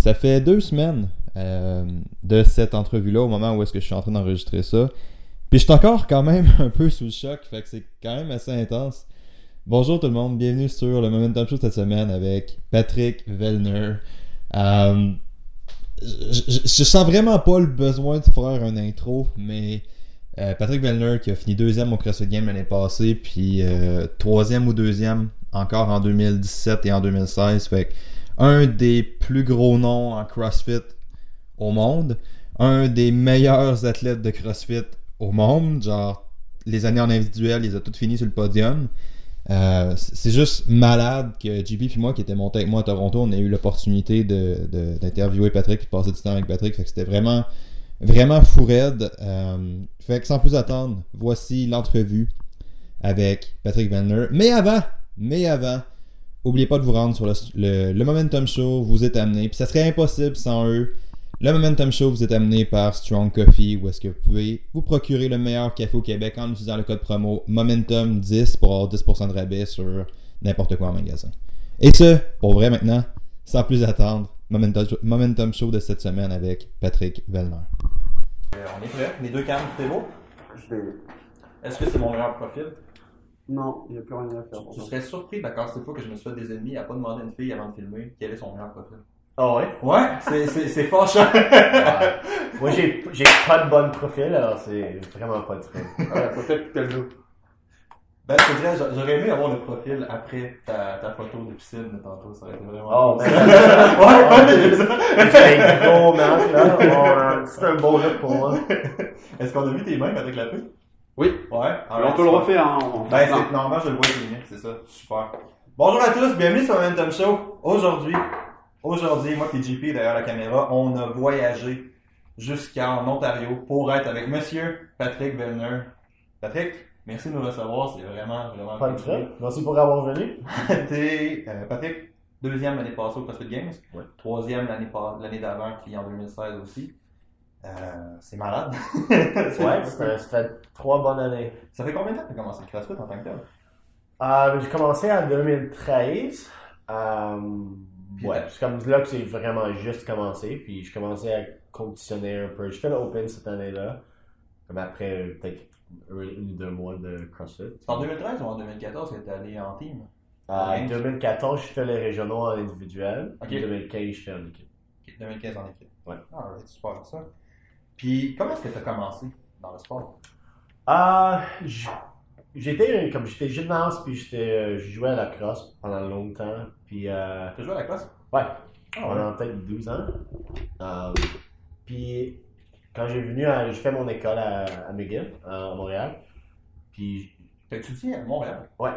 Ça fait deux semaines euh, de cette entrevue-là au moment où est-ce que je suis en train d'enregistrer ça. Puis je suis encore quand même un peu sous le choc, fait que c'est quand même assez intense. Bonjour tout le monde, bienvenue sur le Momentum Show cette semaine avec Patrick Vellner. Euh, je, je, sens vraiment pas le besoin de faire un intro, mais euh, Patrick Vellner qui a fini deuxième au CrossFit Game l'année passée, puis troisième ou deuxième encore en 2017 et en 2016. Fait un des plus gros noms en CrossFit au monde, un des meilleurs athlètes de CrossFit au monde, genre les années en individuel, il les a toutes finies sur le podium. Euh, c'est juste malade que JP puis moi qui était monté avec moi à Toronto, on a eu l'opportunité de, de- d'interviewer Patrick et de passer du temps avec Patrick. Fait que c'était vraiment vraiment fou raide. Euh, fait que sans plus attendre, voici l'entrevue avec Patrick Vellner. Mais avant, mais avant, oubliez pas de vous rendre sur le, le- le Momentum Show, vous êtes amené. Puis ça serait impossible sans eux. Le Momentum Show vous est amené par Strong Coffee, où est-ce que vous pouvez vous procurer le meilleur café au Québec en utilisant le code promo Momentum10 pour avoir 10% de rabais sur n'importe quoi en magasin. Et ce, pour vrai maintenant, sans plus attendre, Momentum, Momentum Show de cette semaine avec Patrick Vellner. Euh, on est prêt. Les deux cannes, tout est beau. Je vais. Est-ce que c'est mon meilleur profil? Non, il n'y a plus rien à faire. Tu serais surpris, d'accord, cette fois que je me suis fait des ennemis à pas demander à une fille avant de filmer quel est son meilleur profil. Ah ouais? Ouais, c'est, c'est, c'est fâchant. Moi, j'ai, j'ai pas de bon profil, alors c'est vraiment pas le truc. Ouais, faut peut-être que tu le ben, je te dirais, j'a- j'aurais aimé avoir le profil après ta, ta photo de piscine de tantôt. Ça aurait été vraiment. Oh, man. ouais, ouais, c'est un gros match, là. Bon, c'est un beau look pour moi. Est-ce qu'on a vu tes mains avec la pluie? Oui. Ouais. Alors, on peut le refaire hein, en Ben, c'est, normalement, je le vois signé, c'est ça. Super. Bonjour à tous, bienvenue sur Momentum Show. Aujourd'hui, aujourd'hui, moi et JP derrière la caméra, on a voyagé jusqu'en Ontario pour être avec monsieur Patrick Vellner. Patrick, merci de nous recevoir, c'est vraiment, vraiment Pas de. Merci pour avoir venu. T'es, euh, Patrick, deuxième l'année passée au CrossFit Games. Ouais. Troisième l'année, l'année d'avant, puis en 2016 aussi. Euh, c'est malade. Ouais, ça fait, fait trois bonnes années. Ça fait combien de temps que tu as commencé le CrossFit en tant que tel? Euh, j'ai commencé en 2013. Euh, ouais, c'est comme là que j'ai vraiment juste commencé. Puis je commençais à compétitionner un peu. Je fais l'Open cette année-là. Comme après euh, peut-être une ou deux mois de CrossFit. C'est en 2013 ou en 2014 que t'es allé en team? En Ouais. 2014, je fais les régionaux en individuel. En 2015, je fais en équipe. Ok, 2015 en équipe. Ouais. Ah, ouais, super ça. Puis, comment est-ce que tu as commencé dans le sport? Ah, j- j'étais comme j'étais gymnaste puis j'étais euh, je jouais à la crosse pendant longtemps puis euh, Tu as joué à la classe? ouais Ah, pendant peut-être 12 ans. Euh, puis quand j'ai venu à, j'ai fait mon école à, à McGill à Montréal. Puis T'as étudié à Montréal? Ouais.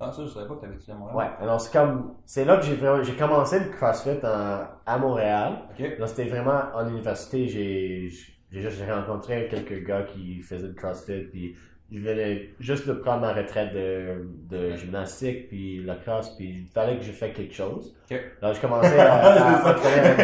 Ah, ça, je savais pas que t'avais étudié à Montréal. ouais, alors c'est comme c'est là que j'ai vraiment j'ai commencé le CrossFit en- à Montréal. Ok. Là, c'était vraiment en université, j'ai j'ai juste j'ai rencontré quelques gars qui faisaient du CrossFit, puis je venais juste de prendre ma retraite de, de gymnastique, puis la cross, puis il fallait que je fasse quelque chose. Ok. Là, je commençais à, à, à les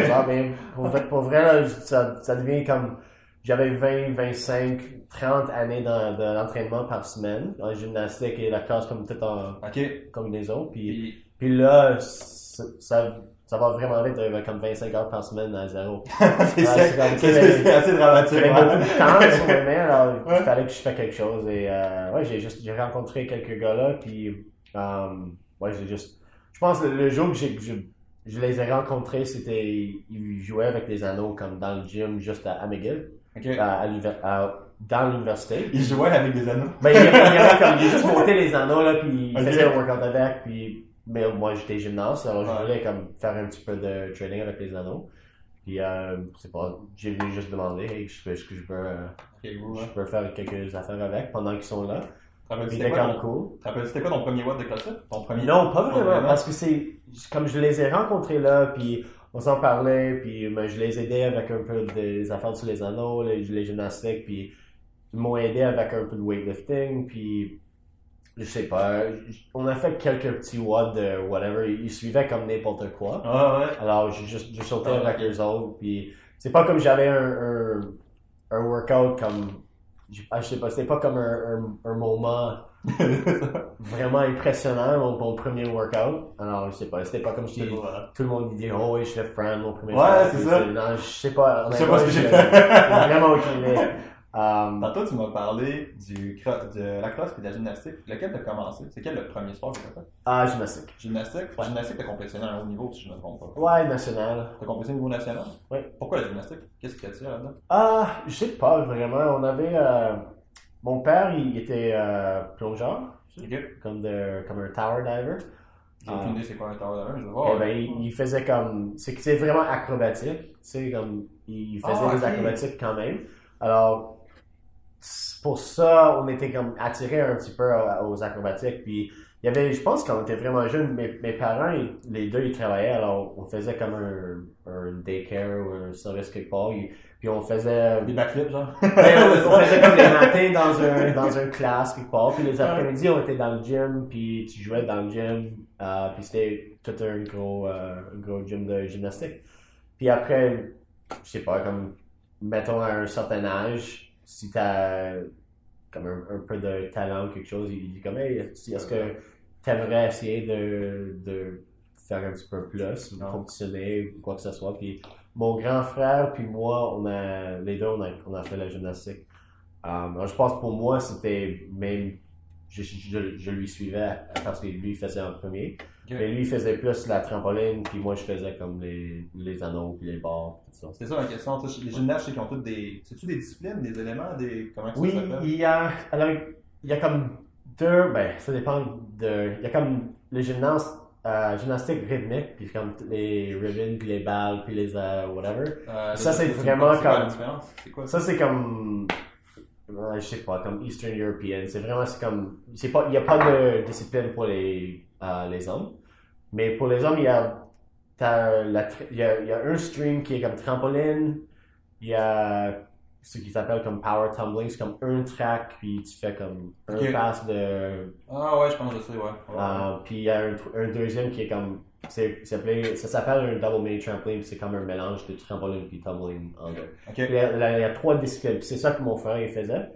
autres, mais pour, vrai- pour vrai, là, ça, ça devient comme, j'avais 20, 25, 30 années dans, de l'entraînement par semaine, dans la gymnastique et la cross comme tout en Ok. combinaison, puis Puis, puis là, ça, ça, va vraiment vite, j'avais comme 25 heures par semaine à zéro. c'est assez dramatique. J'avais beaucoup de temps sur mes mains, alors Ouais. il fallait que je fasse quelque chose. Et euh, ouais, j'ai juste j'ai rencontré quelques gars-là, puis euh, ouais, j'ai juste. Je pense que le jour que j'ai- je, je les ai rencontrés, c'était. Ils jouaient avec des anneaux comme dans le gym, juste à, à McGill, Ok. à, à à- dans l'université. Il jouait avec des anneaux. Ben, il y avait, comme, juste monté les anneaux, là, puis il Ok. faisait le workout avec, puis, mais moi, j'étais gymnaste, alors je voulais comme faire un petit peu de training avec les anneaux. Puis, euh, c'est pas, j'ai venu juste demander, hey, je- est-ce que je peux, euh, je peux faire quelques affaires avec pendant qu'ils sont là? C'était comme ton- cool. c'était quoi ton premier watt de CrossFit? Ton premier? Non, pas vraiment, vraiment? parce que c'est, comme je les ai rencontrés là, puis on s'en parlait, puis ben, je les aidais avec un peu des affaires sur les anneaux, les, les gymnastiques, puis ils m'ont aidé avec un peu de weightlifting, puis je sais pas, on a fait quelques petits watts de whatever, ils suivaient comme n'importe quoi. Ah, ouais. Alors, juste, j'ai sauté Ah, avec eux autres, puis c'est pas comme j'avais un, un, un workout comme, je, ah, je sais pas, c'était pas comme un, un, moment vraiment impressionnant, mon, mon premier workout. Alors, je sais pas, c'était pas comme si tout le monde dit, oh je fais Fran, mon premier Ouais, c'est ça. Non, je sais pas. Je sais pas ce que j'ai fait. vraiment aucune idée. Um, Tantôt, tu m'as parlé du de la crosse et de la gymnastique. Lequel t'as commencé? C'est quel le premier sport que t'as fait? ah, gymnastique. Gymnastique? Ouais. Gymnastique, t'as compétitionné à un haut niveau, si je ne me trompe pas. Ouais, national. T'as compétitionné au niveau national? Oui. Pourquoi la gymnastique? Qu'est-ce qui t'attire là-dedans? Ah, je sais pas vraiment. On avait. euh, mon père, il était euh, plongeur, comme, de, comme un tower diver. J'ai aucune idée c'est quoi un tower diver, je vais Eh ben, il, il faisait comme. C'est vraiment acrobatique. Tu sais, comme. Il faisait Ah, des ok. acrobatiques quand même. Alors, pour ça, on était comme attirés un petit peu aux acrobatiques. Puis, il y avait, je pense, quand on était vraiment jeunes, mes, mes parents, ils- les deux, ils travaillaient. Alors, on faisait comme un, un daycare ou un service quelque part. Ils- Puis, on faisait. Des backflips, genre? Ouais, on, on faisait comme les matins dans un, dans un classe quelque part, puis les après-midi on était dans le gym, puis tu jouais dans le gym, euh, puis c'était tout un gros, euh, un gros gym de gymnastique. Puis après, je sais pas, comme, mettons à un certain âge, si t'as comme un, un peu de talent ou quelque chose, il dit comme, hey, est-ce que t'aimerais essayer de, de faire un petit peu plus, ou compétitionner, ou quoi que ce soit, puis mon grand frère puis moi, on a, les deux, on a, on a fait la gymnastique. Um, alors, je pense pour moi, c'était même, je, je, je lui suivais parce que lui faisait en premier. Ok. Mais lui, il faisait plus la trampoline, puis moi, je faisais comme les, les anneaux, puis les barres, tout ça. C'était ça ma question. Les gymnastes, sais qu'ils ont toutes des. C'est-tu des disciplines, des éléments, des. Comment Oui, ça s'appelle? il y a, alors, il y a comme deux, ben, ça dépend de, il y a comme les gymnastes, euh, gymnastique rythmique, puis comme les ribbons, puis les balles, puis les, euh, whatever. Euh, Ça, c'est c'est vraiment comme-? C'est quoi? Ça, c'est comme. Ouais, je sais pas, comme Eastern European. C'est vraiment, c'est comme. c'est pas, il n'y a pas de discipline pour les, euh, les hommes. Mais pour les hommes, il y a. Il y, y a un stream qui est comme trampoline. Il y a ce qui s'appelle comme power tumbling. C'est comme un track, puis tu fais comme un Ok. pass de. Ah ouais, je pense que sais, ouais. Ouais. euh, puis il y a un, un deuxième qui est comme. C'est- ça s'appelle un double mini trampoline. C'est comme un mélange de trampoline puis tumbling en deux. Il y a, il y a trois disciplines. C'est ça que mon frère il faisait.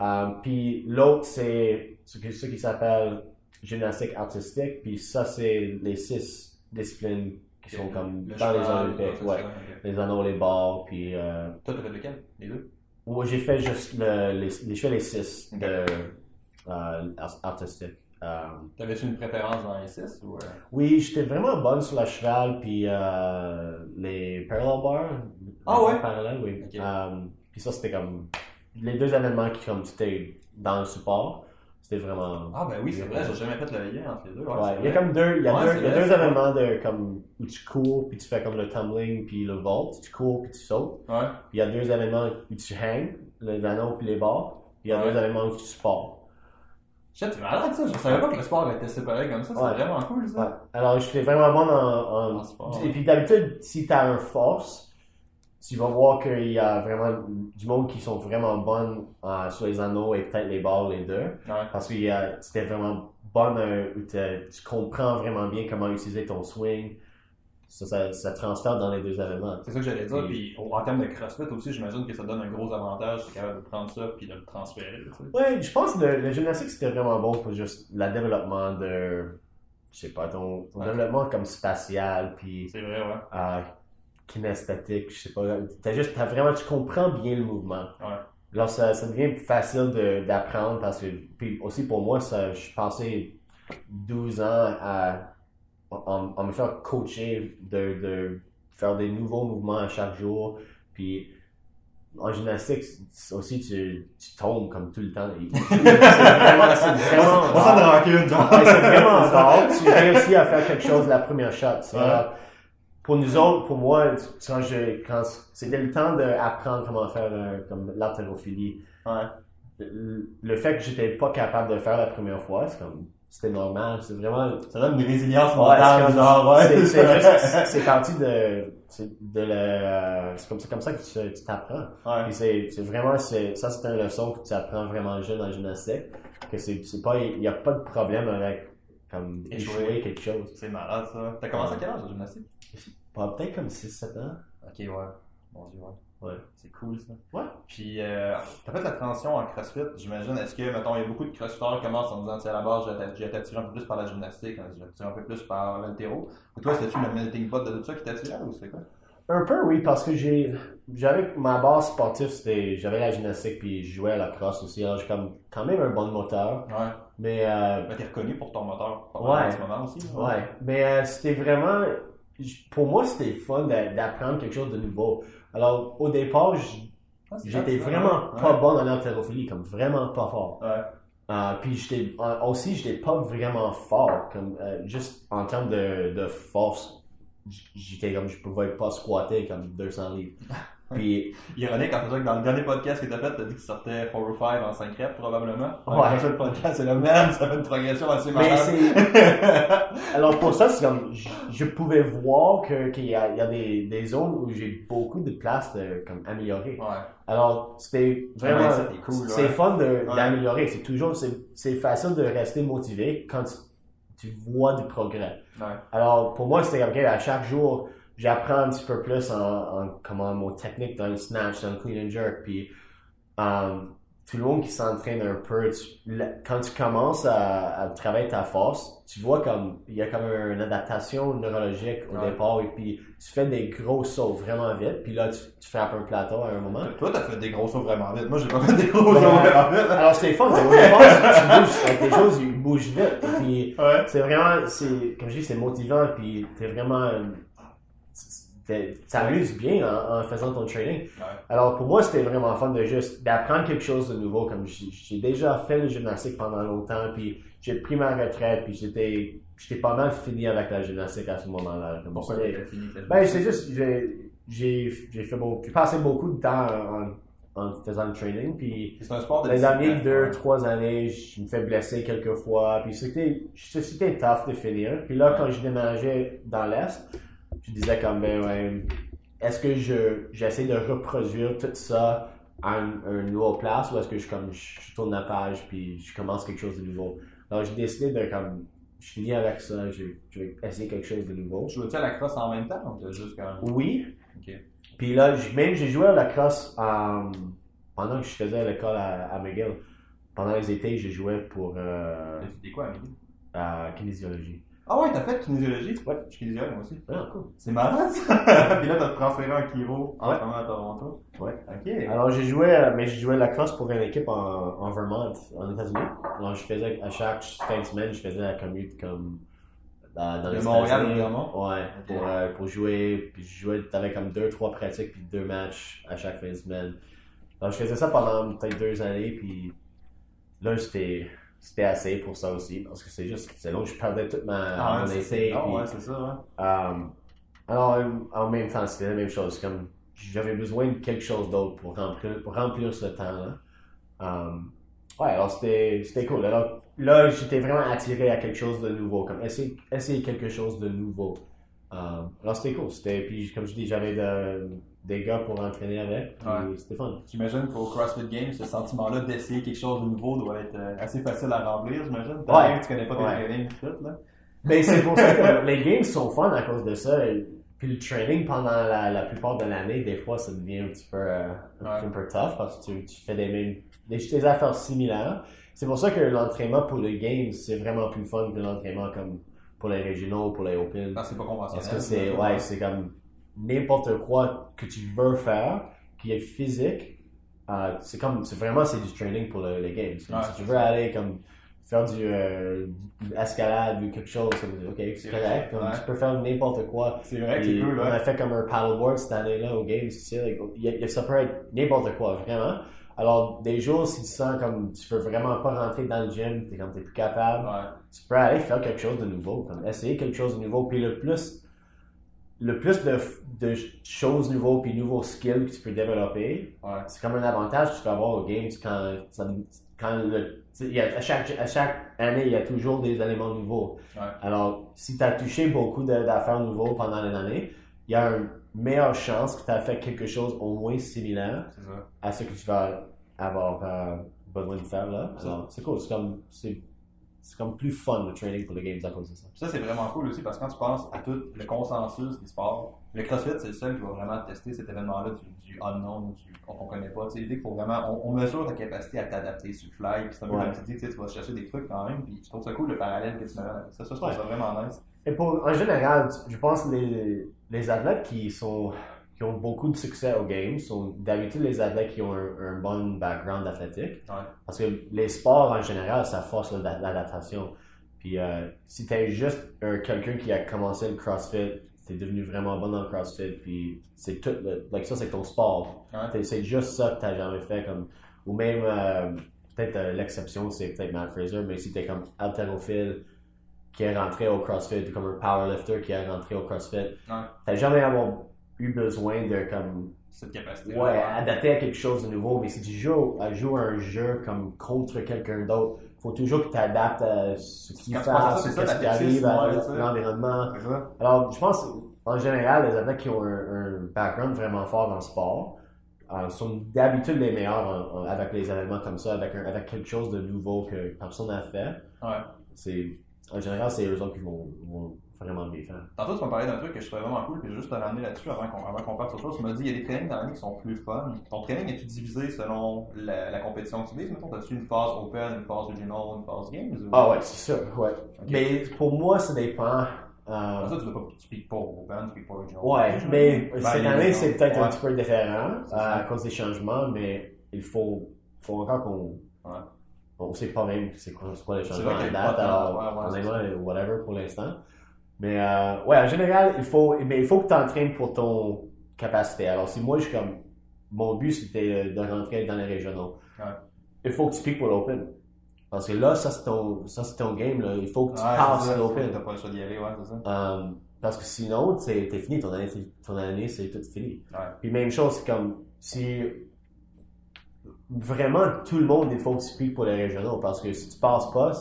Euh, puis l'autre, c'est ce, qui- ce qui s'appelle gymnastique artistique. Puis ça, c'est les six disciplines qui sont comme Le dans les Olympiques. Ouais. Les anneaux, les barres. Puis euh, Toi, t'as fait lequel? Les deux? Moi, j'ai fait juste le, les, j'ai fait les six Ok. de euh, art- artistique. Euh, T'avais-tu une préférence dans les six ou. euh? oui, j'étais vraiment bonne sur la cheval. Puis euh, les parallel bars. Ah ouais? parallèles, oui. Puis ça, c'était comme les deux événements qui, comme, c'était dans le support. C'était vraiment. Ah ben oui, c'est vrai, j'ai jamais fait le lien entre les deux. Ouais, Ouais, c'est il y a comme deux, il y a Ouais, deux, y a deux événements de, comme, où tu cours, puis tu fais comme le tumbling, puis le vault. Tu cours, puis tu sautes. Puis il y a deux événements où tu hang, les anneaux, puis les barres. Puis il y a deux événements où tu sports. Shit, c'est malade ça. Je savais pas que le sport était séparé comme ça. C'est Ouais. vraiment cool ça. Ouais. Alors, je fais vraiment bon en, en- En sport. Et puis d'habitude, si tu as un force, tu vas voir qu'il y a vraiment du monde qui sont vraiment bonnes euh, sur les anneaux et peut-être les barres, les deux. Ouais. Parce que c'était vraiment bonne, euh, où t'as- tu comprends vraiment bien comment utiliser ton swing. Ça, ça, ça transfère dans les deux éléments. C'est ça que j'allais dire. Puis- Puis en termes de CrossFit aussi, j'imagine que ça donne un gros avantage. C'est capable de prendre ça puis de le transférer. Ouais, je pense que le, le gymnastique c'était vraiment bon pour juste le développement de, je sais pas, ton, développement comme spatial, puis C'est vrai, ouais. euh, kinesthétique, je sais pas. T'as juste, t'as vraiment, tu comprends bien le mouvement. Ouais. Alors ça, ça devient plus facile de- d'apprendre parce que, puis aussi pour moi, ça, je passais 12 ans à, en, en me faire coacher de, de faire des nouveaux mouvements à chaque jour. Puis en gymnastique aussi, tu, tu tombes comme tout le temps. C'est vraiment, c'est vraiment On s'en rare. rancune, genre. Ouais, c'est vraiment rare. Tu réussis à faire quelque chose la première shot. Ouais. Pour nous autres, pour moi, quand je, quand c'était le temps d'apprendre comment faire euh, comme l'haltérophilie, Ouais. le, le fait que j'étais pas capable de le faire la première fois, c'est comme, c'était normal. C'est vraiment, Ça donne une résilience mentale, genre, ouais. c'est, parti de, c'est de le, c'est comme, comme ça que tu, t'apprends. Ouais. C'est, c'est vraiment, c'est, ça c'est une leçon que tu apprends vraiment jeune en gymnastique, que c'est, c'est pas, il y a pas de problème avec, comme, Échouer. quelque chose. C'est malade, ça. T'as commencé à quel âge, la gymnastique? Peut-être comme 6-7 ans. Ok, ouais. Mon Dieu, ouais. Ouais. C'est cool, ça. Ouais. Puis, euh, t'as fait la transition en CrossFit, j'imagine. Est-ce que, mettons, il y a beaucoup de CrossFitters qui commencent en disant, tiens, à la base, j'ai été attiré un peu plus par la gymnastique, hein, j'ai attiré un peu plus par l'altéro. Ou toi, c'était-tu le melting pot de tout ça qui t'attirait ou c'était quoi? Un peu, oui, parce que j'ai. J'avais ma base sportive, c'était. J'avais la gymnastique, puis je jouais à la crosse aussi. Alors, j'ai comme, quand même un bon moteur. Ouais. Mais, euh, t'es reconnu pour ton moteur Ouais. en ce moment aussi. là. ouais. Mais euh, c'était vraiment. Pour moi, c'était fun d'a- d'apprendre quelque chose de nouveau. Alors, au départ, Ah, j'étais vraiment ouais. pas bon en haltérophilie, comme vraiment pas fort. Ouais. Euh, puis j'étais euh, aussi j'étais pas vraiment fort comme euh, juste en termes de, de force j'étais comme je pouvais pas squatter comme 200 livres puis Ironique, en fait, que dans le dernier podcast que t'as fait, t'as dit que tu sortais 4 ou 5 en 5 reps, probablement. Dans Ouais. Le prochain podcast, c'est le même, ça fait une progression assez c'est alors pour ça c'est comme je, je pouvais voir que qu'il y a, il y a des, des zones où j'ai beaucoup de place de comme améliorer ouais. alors c'était vraiment c'est cool, c'est ouais. fun Ouais. d'améliorer c'est toujours c'est c'est facile de rester motivé quand tu, tu vois du progrès Ouais. Alors, pour moi, c'était comme, OK, à chaque jour, j'apprends un petit peu plus en, en comment mon technique dans le snatch, dans le clean and jerk. Puis, euh, tout le monde qui s'entraîne un peu, tu- la- quand tu commences à, à travailler ta force, tu vois comme, il y a comme une adaptation neurologique au Ouais. départ. Et puis, tu fais des gros sauts vraiment vite. Puis là, tu, tu frappes un plateau à un moment. Toi, t'as fait des gros sauts vraiment vite. Moi, j'ai pas fait des gros sauts vraiment vite. Alors, c'était fun. Au départ, tu bouges, avec des choses, ils bougent vite. Et puis, Ouais. c'est vraiment, c'est, comme je dis, c'est motivant, puis t'es vraiment, t'amuses bien en, en faisant ton training. Ouais. Alors pour moi, c'était vraiment fun de juste d'apprendre quelque chose de nouveau. Comme j'ai déjà fait le gymnastique pendant longtemps, puis j'ai pris ma retraite, puis j'étais, j'étais pas mal fini avec la gymnastique à ce moment-là. Pourquoi t'as fini ben, c'est juste, j'ai, fait beaucoup, j'ai passé beaucoup de temps en, en faisant le training, puis un sport de les dernières deux, trois années, je me fais blesser quelques fois. Puis c'était, c'était tough de finir. Puis là, quand je déménageais dans l'Est, je disais comme, ben ouais, est-ce que je, j'essaie de reproduire tout ça à une, à une nouvelle place ou est-ce que je, comme, je tourne la page puis je commence quelque chose de nouveau? Alors j'ai décidé de comme, je finis avec ça, je, je vais essayer quelque chose de nouveau. Tu jouais-tu à la crosse en même temps ou juste Oui. Puis là, même j'ai joué à la crosse euh, pendant que je faisais l'école à, à McGill. Pendant les étés, j'ai joué pour euh, étudié quoi, à kinésiologie. Ah ouais, t'as fait kinésiologie? Ouais. Je suis kinésiologue, moi aussi. Ah, cool. C'est malade, ça! Puis là, t'as transféré en chiro en Ouais. à Toronto. Ouais. Ok. Alors j'ai joué, euh, mais j'ai joué à la crosse pour une équipe en, en Vermont, en États-Unis. Alors je faisais à chaque fin de semaine, je faisais la commute comme dans, dans De les Montréal? Ouais, pour, euh, pour jouer. Puis je jouais, t'avais comme deux, trois pratiques, puis deux matchs à chaque fin de semaine. Alors je faisais ça pendant peut-être deux années, puis là c'était c'était assez pour ça aussi, parce que c'est juste, c'est long, je perdais toute ma, Ah, mon c'est ah, ouais, c'est ça, ouais. euh, alors, en- même temps, c'était la même chose. Comme j'avais besoin de quelque chose d'autre pour remplir, pour remplir ce temps-là. Euh, ouais, alors c'était c'était cool. Alors là, j'étais vraiment attiré à quelque chose de nouveau, comme essayer, essayer quelque chose de nouveau. Euh, alors c'était cool. C'était, puis comme je dis, j'avais de- des gars pour entraîner avec. Ouais. C'était fun. J'imagine qu'au CrossFit Games, ce sentiment-là d'essayer quelque chose de nouveau doit être euh, assez facile à remplir, j'imagine. Ouais. tu connais pas tes Ouais. trainings tout, là. Mais c'est pour ça que les games sont fun à cause de ça. Et- puis le training pendant la, la plupart de l'année, des fois, ça devient un petit peu, euh, un, Ouais. peu tough parce que tu, tu fais des mêmes des, des affaires similaires. C'est pour ça que l'entraînement pour les games, c'est vraiment plus fun que l'entraînement comme pour les régionaux, pour les Open. Non, c'est pas conventionnel. Parce que c'est ouais, c'est comme n'importe quoi que tu veux faire qui est physique. euh, c'est comme c'est vraiment c'est du training pour le- les games. Si tu veux ça. aller comme faire du euh, de l'escalade ou quelque chose, comme, ok c'est correct. comme ouais. Tu peux faire n'importe quoi. C'est vrai que on a fait comme un paddleboard cette année-là aux games. tu sais, like, a- y a- ça peut être n'importe quoi vraiment. Alors des jours si tu sens comme tu veux vraiment pas rentrer dans le gym, t'es comme t'es plus capable Ouais. tu peux aller faire quelque chose de nouveau, comme essayer quelque chose de nouveau. Puis le plus, le plus de, de choses nouveaux puis nouveaux skills que tu peux développer, Ouais. c'est comme un avantage que tu peux avoir au games quand, le, y a- à, chaque, à chaque année, il y a toujours des éléments nouveaux. Ouais. Alors, si tu as touché beaucoup d'affaires nouveaux pendant les années, il y a une meilleure chance que tu as fait quelque chose au moins similaire C'est à ce que tu vas avoir euh, besoin de faire là. C'est cool. C'est comme, c'est, c'est comme plus fun le training pour les games à cause de ça. Ça, c'est vraiment cool aussi parce que quand tu penses à tout le consensus des sports, le CrossFit, c'est le seul qui va vraiment tester cet événement-là du, du unknown, du, qu'on ne connaît pas. Sais, l'idée qu'il faut vraiment, on, on mesure ta capacité à t'adapter sur le fly, puis c'est un peu Ouais. comme tu dis, tu vas chercher des trucs quand même, puis je trouve ça cool le parallèle que tu avec ça. Ça, je trouve Ouais. ça vraiment nice. Et pour, en général, je pense que les, les athlètes qui sont qui ont beaucoup de succès aux games sont d'habitude les athlètes qui ont un, un bon background athlétique. Ouais. Parce que les sports en général, ça force la- l'adaptation. Puis euh, si t'es juste un- quelqu'un qui a commencé le CrossFit, t'es devenu vraiment bon dans le CrossFit, puis c'est tout, le, like ça c'est ton sport. Ouais. C'est juste ça que t'as jamais fait comme, ou même euh, peut-être euh, l'exception c'est peut-être Matt Fraser, mais si t'es comme haltérophile qui est rentré au CrossFit, comme un powerlifter qui est rentré au CrossFit, t'as jamais avoir eu besoin de comme Cette capacité. Ouais, adapter à quelque chose de nouveau, mais si tu joues à jouer à un jeu comme contre quelqu'un d'autre, faut toujours que tu adaptes à ce qui fait, à ce qui arrive, à ouais, l'environnement. Alors, je pense, en général, les athlètes qui ont un, un background vraiment fort dans le sport euh, sont d'habitude les meilleurs en- en- avec les événements comme ça, avec, un- avec quelque chose de nouveau que personne n'a fait. Ouais. C'est, en général, c'est eux autres qui vont, vont vraiment bien faire. Tantôt, tu m'as parlé d'un truc que je trouvais vraiment cool, puis juste te ramener là-dessus avant qu'on avant qu'on parte sur chose. Tu m'as dit, il y a des trainings dans l'année qui sont plus fun. Ton training, est-tu divisé selon la, la compétition que tu vises? Mettons, as-tu une phase open, une phase regional, une phase games? Ou... Ah ouais, c'est sûr, ouais. Mais pour moi, ça dépend. euh, Après ça, tu ne pas, tu piques pas open, tu piques pas regional. Ouais, mais Ben, cette année, c'est peut-être un petit peu différent à cause des changements, mais il faut, faut encore qu'on. Ouais. On sait pas même c'est quoi, quoi les changements à date, alors ouais, whatever pour l'instant. Mais euh, ouais, en général, il faut, mais il faut que tu entraînes pour ton capacité. Alors, si moi, je suis comme. Mon but, c'était de rentrer dans les régionaux. Ouais. Il faut que tu piques pour l'open. Parce que là, ça, c'est ton, ça, ton game. Là. Il faut que tu passes l'open. T'as pas le choix d'y aller, ouais, c'est ça. Euh, parce que sinon, t'es fini, ton année, ton année c'est tout fini. Puis même chose, c'est comme si vraiment tout le monde, il faut que tu piques pour les régionaux parce que si tu passes pas,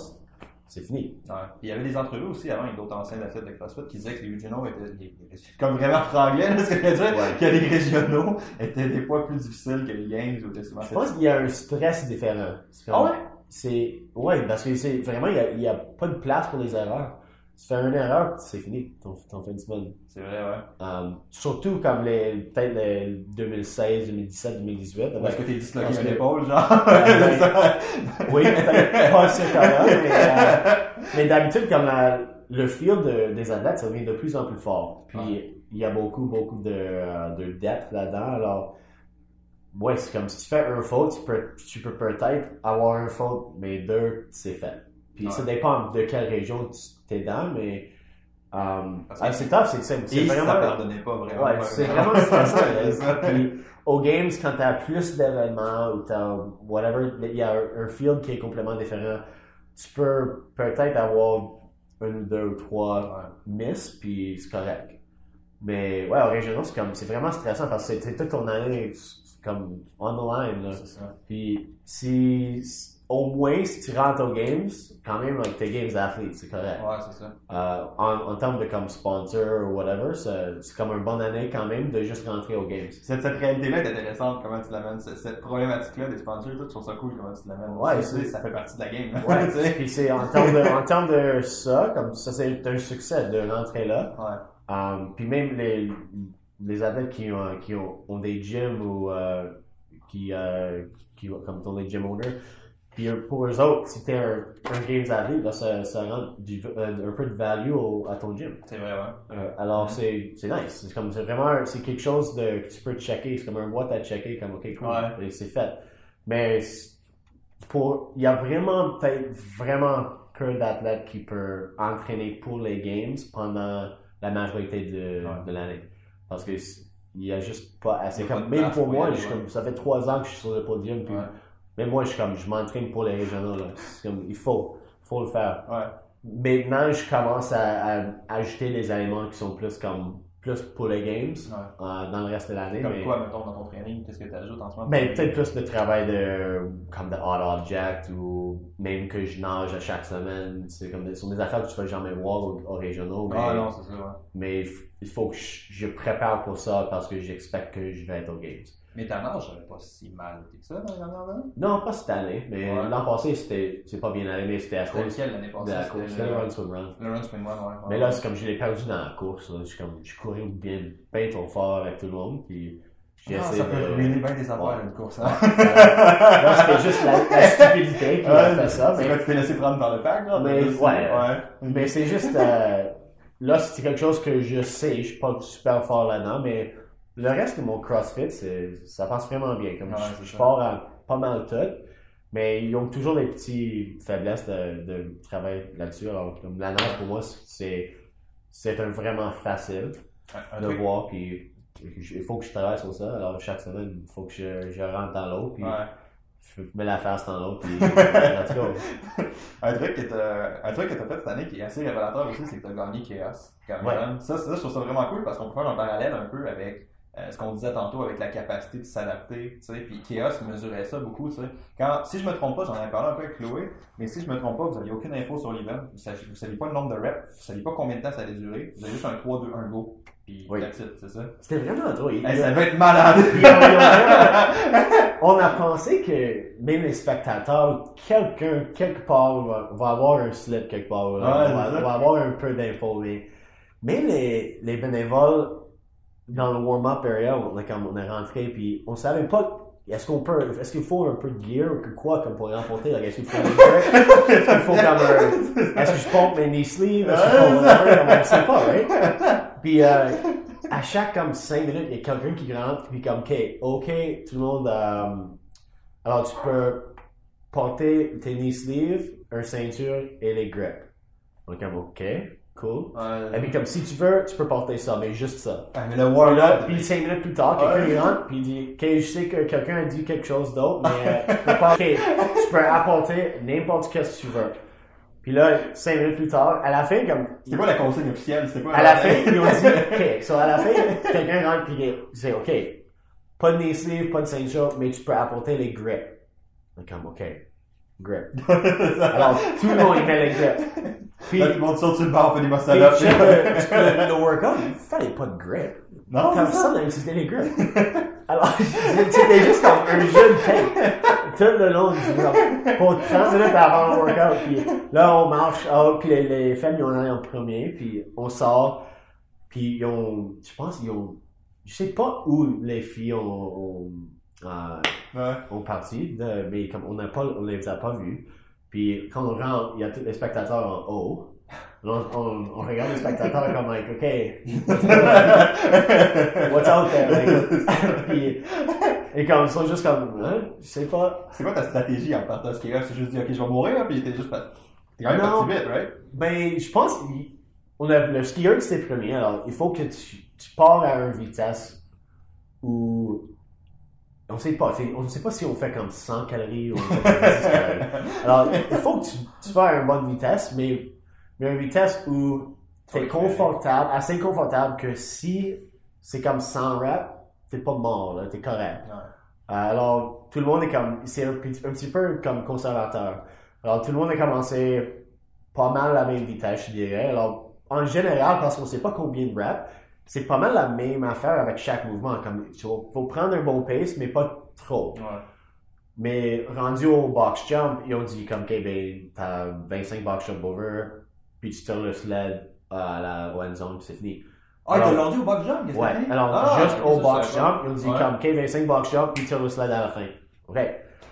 c'est fini. Ouais. Il y avait des entrevues aussi avant avec d'autres anciens athlètes de CrossFit qui disaient que les regionaux étaient, les- comme vraiment franglais, ce que je veux dire, Ouais. que les régionaux étaient des fois plus difficiles que les games ou souvent. Je pense qu'il y a un stress différent. Ah ouais? C'est, ouais, parce que c'est vraiment, il y a, il y a pas de place pour les erreurs. Tu fais une erreur, c'est fini, ton, ton fin de semaine. C'est vrai, ouais. Euh, surtout comme les, peut-être les 2016, 2017, 2018. Ou est-ce que t'es disloqué que- l'épaule, genre? Ben, ça. Oui, peut-être pas ce cas-là, mais, euh, mais d'habitude, comme la- le de- des athlètes, ça devient de plus en plus fort. Puis, Ouais. il y a beaucoup, beaucoup de, euh, de depth là-dedans. Alors, ouais, c'est comme si tu fais un faute, tu peux, tu peux peut-être avoir un faute, mais deux, c'est fait. Puis, Ouais. ça dépend de quelle région tu es dans, mais que- ah, c'est tough, c'est c'est- c'est Et ça vraiment... pardonnait pas vraiment. Ouais, c'est vraiment. vraiment stressant. Puis, aux games, quand t'as plus d'événements ou t'as whatever, il y a un, field qui est complètement différent, tu peux peut-être avoir un ou deux ou trois miss, puis c'est correct. Mais ouais, au régional, c'est comme, c'est vraiment stressant parce que c'est- toute ton année, c'est comme on the line, là. C'est ça. Puis si, si- au moins, si tu rentres aux games, quand même, avec tes games athletes, c'est correct. Ouais, c'est ça. Euh, en, en termes de comme sponsor ou whatever, c'est comme une bonne année quand même de juste rentrer aux games. Cette, cette réalité-là est intéressante, comment tu l'amènes. Cette, cette problématique-là des sponsors, tout, trouve ça cool, comment tu l'amènes. Ouais, sais, ça fait partie de la game. là. Ouais, tu sais. puis c'est en termes de, en termes de ça, comme ça c'est un succès de rentrer là. Ouais. Um, puis même les, les athlètes qui ont, qui ont, ont des gyms ou euh, qui, euh, qui comme ont des gym owners, puis euh, pour eux autres, si t'es un, un games athlète, là, ça, ça rend du, euh, un peu de value au- à ton gym. C'est vrai, ouais. Euh, alors c'est c'est nice. C'est comme c'est vraiment c'est quelque chose de que tu peux checker. C'est comme un boîte à checker comme ok cool Ouais. et c'est fait. Mais pour il y a vraiment peut-être vraiment peu d'athlètes qui peuvent entraîner pour les games pendant la majorité de, Ouais. de l'année parce que il y a juste pas assez comme même pour moi je comme ça fait trois ans que je suis sur le podium puis Même moi je suis comme je m'entraîne pour les régionaux là. Comme il faut faut le faire. Ouais. Maintenant, je commence à, à ajouter des éléments qui sont plus comme plus pour les games Ouais. euh, dans le reste de l'année. Comme Mais, quoi, mettons, dans ton training, qu'est-ce que tu ajoutes en ce moment? mais peut-être plus de travail de comme de hot object ou même que je nage à chaque semaine. C'est comme des, ce sont des affaires que tu vas jamais voir aux, aux régionaux. Mais, Ah non, c'est ça, ouais. mais il faut que je, je prépare pour ça parce que j'expecte que je vais être aux games. Mais ta marge, j'avais pas si mal été que ça dans les dernières années. Non, pas cette année, mais Ouais. l'an passé, c'était, c'est pas bien allé, mais c'était à C'était cause lequel l'année de passée? la C'était course. C'était le le- run swim run. Le run one, ouais. ouais. Mais là, c'est comme je l'ai perdu dans la course. Là. Je suis comme, je courais bien, bien trop fort avec tout le monde. Puis j'ai Ah, essayé ça peut de. ruiner bien des affaires, une course. Hein? Là, c'était juste la, la stupidité qui a fait ça. C'est Mais, tu t'es laissé prendre par le pack, là? Mais, ouais. ouais. mais c'est juste. euh, là, c'est quelque chose que je sais. Je suis pas super fort là-dedans. Mais le reste de mon CrossFit, ça passe vraiment bien. Comme Ouais, je, pars à pas mal tout. Mais ils ont toujours des petites faiblesses de, de travail là-dessus. Alors, comme la nage, pour moi, c'est, c'est un vraiment facile. Un- un de truc- voir, puis il faut que je travaille sur ça. Alors, chaque semaine, il faut que je, je rentre dans l'eau, puis Ouais. je mets la face dans l'eau, puis Un truc que t'as, un truc que t'as fait cette année qui est assez révélateur aussi, c'est que t'as gagné Chaos. Quand Ouais. même. Ça, ça, je trouve ça vraiment cool parce qu'on peut faire un parallèle un peu avec euh, ce qu'on disait tantôt avec la capacité de s'adapter, tu sais. Puis Chaos mesurait ça beaucoup, tu sais. Quand, si je me trompe pas, j'en avais parlé un peu avec Chloé, mais si je me trompe pas, vous aviez aucune info sur l'event. Vous saviez, vous saviez pas le nombre de reps, vous saviez pas combien de temps ça allait durer. Vous avez juste un 3, 2, 1 go. Puis Oui. c'est ça. c'était vraiment drôle. Hey, ça va être malade! on a pensé que même les spectateurs, quelqu'un, quelque part, va, va avoir un slip quelque part, là. Ouais, va, avoir un peu d'infos, mais même les, les bénévoles, dans le warm-up area, comme on est rentré, puis on savait pas est-ce qu'on peut, est-ce qu'il faut un peu de gear ou quoi comme pour remporter, est-ce qu'il faut un est-ce qu'il faut comme un, est-ce que je pompe mes knee sleeves, est-ce que je pompe comme on sait pas, right? Puis euh, à chaque comme 5 minutes, il y a quelqu'un qui rentre, puis comme, ok, ok, tout le monde, euh, alors tu peux porter tes knee sleeves, un ceinture et les grips. On est comme, ok, cool. Et puis comme si tu veux, tu peux porter ça, mais juste ça. Mais le warm-up, là, puis cinq minutes plus tard, quelqu'un Ouais. rentre, puis il dit, ok, je sais que quelqu'un a dit quelque chose d'autre, mais euh, tu peux pas, ok, tu peux apporter n'importe qu'est-ce que tu veux. Puis là, cinq minutes plus tard, à la fin, comme, c'est quoi la consigne officielle? C'est quoi? à la fin, ils ont dit, ok, so à la fin, quelqu'un rentre, puis il dit, ok, pas de sleeve, pas de ceinture, mais tu peux apporter les grips. On est comme, ok, grip. Alors, tout le monde, il met les grips. Puis, Là, tout le monde saute sur le bord, fait des puis check le, le, le workout, il fallait pas de grip. Non, c'est ça. N'a utilisé les grips. Alors, c'était juste comme un jeu de tape. Tout le long du genre, pour 30 minutes avant le workout. Puis là, on marche, ah, puis les, les femmes, ils ont allé en premier, puis on sort, puis ils ont, je pense, ils ont, je sais pas où les filles ont, ont, euh, Ouais. ont parti, de- mais comme on on les a pas vus. Puis quand on rentre, il y a tous les spectateurs en haut. On, on, on regarde les spectateurs comme like, ok, what's out there? Like, puis, et comme ils sont juste comme, hein, je sais pas. C'est quoi ta stratégie en partant? Ce qui est C'est juste dit, ok, je vais mourir, puis t'es juste pas. T'es quand même parti vite, right? Ben, je pense, on a le skieur c'était premier, alors il faut que tu, tu pars à une vitesse où on sait pas, on ne sait pas si on fait comme 100 calories ou on fait comme 10 calories. Alors, il faut que tu, tu fasses une bonne vitesse, mais, mais une vitesse où tu es confortable, assez confortable que si c'est comme 100 reps, t'es pas mort, là, t'es correct. Ouais. Euh, alors, tout le monde est comme, c'est un, petit- un petit peu comme conservateur. Alors, tout le monde a commencé pas mal à la même vitesse, je dirais. Alors, en général, parce qu'on sait pas combien de reps, c'est pas mal la même affaire avec chaque mouvement. Comme, il faut, faut prendre un bon pace, mais pas trop. Ouais. Mais rendu au box jump, ils ont dit comme, ok, ben, t'as 25 box jump over, puis tu tires le sled à la end zone, puis c'est fini. Ah, ils l'ont dit au box jump, qu'est-ce que Ouais, alors Ah, juste au box jump, ils ont dit Ouais. comme, ok, 25 box jump, puis tire le sled à la fin. Ok.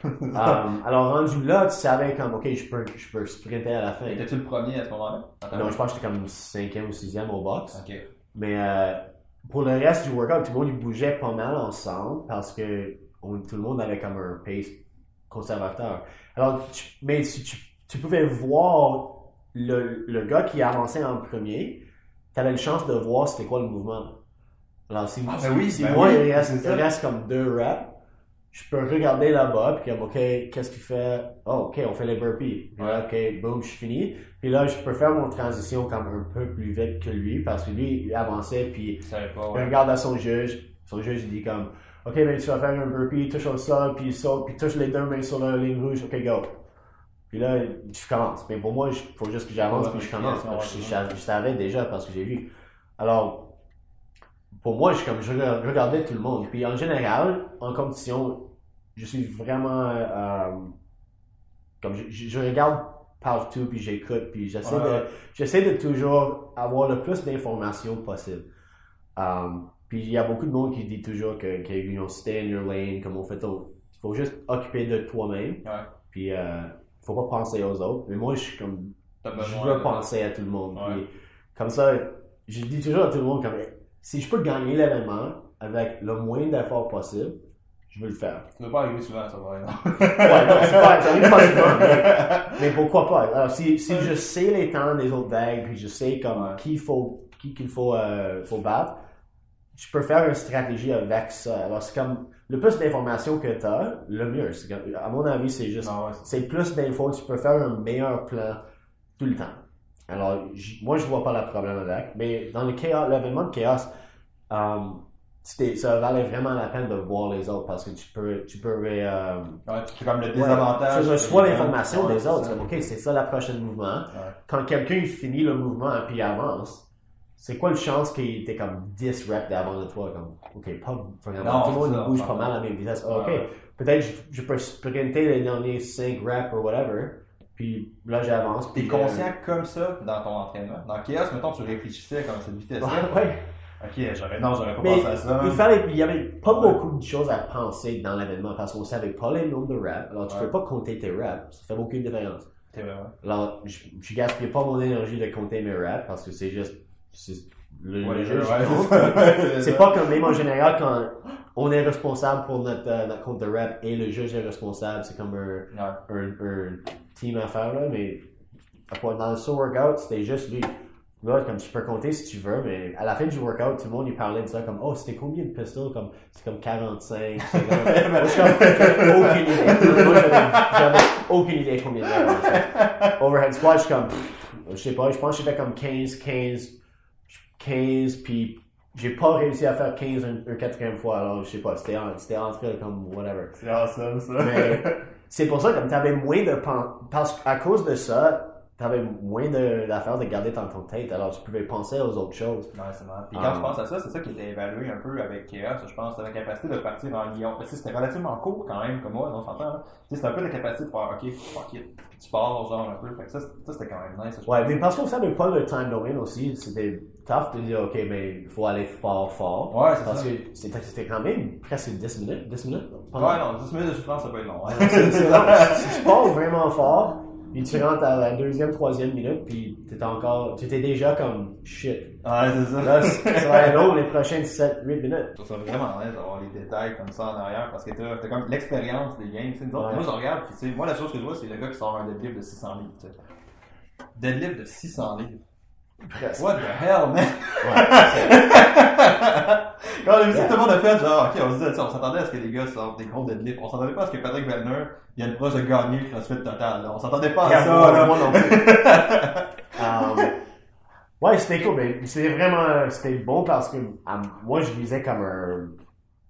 Um, alors rendu là, tu savais comme, ok, je peux, je peux sprinter à la fin. Étais-tu le premier à ce moment-là? Non, je pense que j'étais comme 5e ou 6e au box. Ok. Mais euh, pour le reste du workout, tout le monde bougeait pas mal ensemble parce que on- tout le monde avait comme un pace conservateur. Alors, tu- mais si tu, tu pouvais voir le, le gars qui avançait en premier, tu avais une chance de voir c'était quoi le mouvement. Alors, si, Ah, ben oui, si ben moi oui, il, reste, il reste comme deux reps, je peux regarder là-bas, puis comme, OK, qu'est-ce qu'il fait? Oh, OK, on fait les burpees. Puis là, OK, boum, je suis fini. Puis là, je peux faire mon transition comme un peu plus vite que lui, parce que lui, il avançait, puis Je il regarde à son juge. Son juge, il dit comme, OK, ben tu vas faire un burpee, touche au sol, puis saute, puis touche les deux mains sur la ligne rouge, OK, go. Puis là, tu commences. Mais pour moi, il faut juste que j'avance, puis je commence. ouais, je, je savais déjà parce que j'ai vu. Alors, pour moi, je, comme, je regardais tout le monde. Puis en général, en compétition, je suis vraiment. euh, comme je, regarde partout, puis j'écoute, puis j'essaie Ouais, de, j'essaie de toujours avoir le plus d'informations possible. Um, puis il y a beaucoup de monde qui dit toujours que, que you know, stay in your lane, comme on fait ton. Il faut juste occuper de toi-même. Ouais. Puis euh, faut pas penser aux autres. Mais moi, je suis comme je veux penser à tout le monde. Ouais. Puis, comme ça, je dis toujours à tout le monde, comme, si je peux gagner l'événement avec le moins d'efforts possible, je veux le faire. Tu veux pas arriver souvent, ça va. Ouais, non, c'est pas, ça arrive pas souvent, mais, mais pourquoi pas? Alors, si, si je sais les temps des autres vagues, puis je sais comme Ouais. qui faut, qui qu'il faut, euh, faut battre, je peux faire une stratégie avec ça. Alors, c'est comme, le plus d'informations que tu as, le mieux. Comme- à mon avis, c'est juste ouais, c'est- c'est plus d'infos, tu peux faire un meilleur plan tout le temps. Alors, moi, je vois pas le problème avec, mais dans le chaos, l'événement de chaos, c'était- ça valait vraiment la peine de voir les autres parce que tu peux, tu peux, euh, Ouais, c'est comme le désavantage. tu reçois l'information des autres, comme, ok, c'est ça le prochain mouvement. Ouais. Quand quelqu'un finit le mouvement puis il avance, c'est quoi le chance qu'il était comme 10 reps d'avant de toi, comme, ok, pas vraiment, tout le monde bouge pas mal à la même vitesse, Ah, ok, Ouais. peut-être je, je peux sprinter les derniers 5 reps ou whatever, puis là j'avance. T'es conscient comme ça dans ton entraînement. Dans Chaos, mettons, tu réfléchissais comme cette vitesse-là. ouais. Ok, j'aurais, non, j'aurais pas Mais pensé à ça. il fallait, il y avait pas Ouais. beaucoup de choses à penser dans l'événement parce qu'on savait pas les nombres de reps, alors tu Ouais. peux pas compter tes reps, ça fait aucune différence. C'est vrai, ouais. Alors, je, je gaspille pas mon énergie de compter mes reps parce que c'est juste, c'est le, Ouais, le jeu, je c'est pas comme même en général quand on est responsable pour notre, euh, notre compte de rep et le juge est responsable, c'est comme un, un, un team affaire là, mais à dans le workout, c'était juste lui. Là, comme tu peux compter si tu veux, mais à la fin du workout, tout le monde il parlait de ça comme Oh, c'était combien de pistols? Comme c'est comme 45, 50. Moi, je suis comme, j'avais aucune idée. Moi, j'avais- j'avais aucune idée combien de. Overhead squat, je suis comme je sais pas, je pense que fait comme 15, 15, 15, puis j'ai pas réussi à faire 15 une, une quatrième fois, alors je sais pas, c'était en- c'était entre comme whatever. C'est awesome, ça. Mais c'est pour ça, comme tu avais moins de parce qu'à cause de ça, tu avais moins de- d'affaires de garder dans ton tête, alors tu pouvais penser aux autres choses. Non, c'est marrant. Puis Ah. quand tu penses à ça, c'est ça qui était évalué un peu avec Chaos, je pense, la capacité de partir en Lyon. Parce que c'était relativement court quand même, comme moi, on s'entend. c'était un peu la capacité de faire, ok, fuck it, puis tu pars, genre un peu. Fait que ça, c'était quand même nice. je Ouais, pense. mais parce qu'on savait pas le time domain aussi, c'était tough de dire, ok, mais il faut aller fort, fort. Ouais, c'est Parce ça. que c'était quand même presque 10 minutes, 10 minutes. Ouais, non, 10 minutes de souffrance, ça peut être long. Ouais, non, c'est- c'est long. Si tu pars vraiment fort, puis tu rentres à la deuxième, troisième minute, puis t'es encore, tu étais déjà comme shit. Ouais, c'est ça. Là, ça va être long les prochaines 7, 8 minutes. Je trouve ça vraiment nice d'avoir les détails comme ça en arrière parce que t'as comme l'expérience des games. Tu sais, nous autres, Ouais. Moi, je regarde, puis tu sais, moi, la chose que je vois, c'est le gars qui sort un deadlift de 600 livres. tu sais. Deadlift de 600 livres. Presque. What the hell, man? Ouais, Quand on a vu ça, tout le monde a fait genre, ok, on se on s'attendait à ce que les gars sortent des gros deadlifts. On s'attendait pas à ce que Patrick Vellner vienne proche de gagner le CrossFit total. Là. On s'attendait pas à ça. moi, là. moi non plus. Um, ouais, c'était cool, mais c'était vraiment, c'était bon parce que um, moi je visais comme un,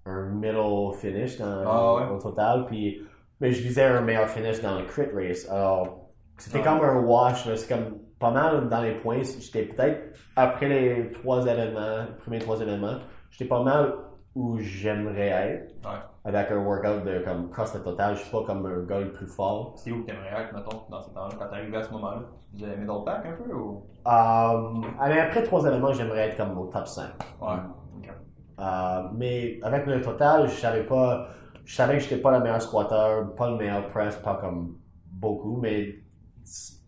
un middle finish dans, Ah ouais. au total, puis mais je visais un meilleur finish dans le crit race. Alors, c'était Ah. comme un wash, c'est comme pas mal dans les points. J'étais peut-être après les trois événements, les premiers trois événements, j'étais pas mal où j'aimerais être. Ouais. Avec un workout de comme CrossFit total, je suis pas comme un gars le plus fort. C'est où que t'aimerais être, mettons, dans ce temps-là, quand t'arrivais à ce moment-là? Tu disais middle pack un peu ou? Um, après trois événements, j'aimerais être comme au top 5. Ouais. Ok. Euh, mais avec le total, je savais pas, je savais que j'étais pas le meilleur squatter, pas le meilleur press, pas comme beaucoup, mais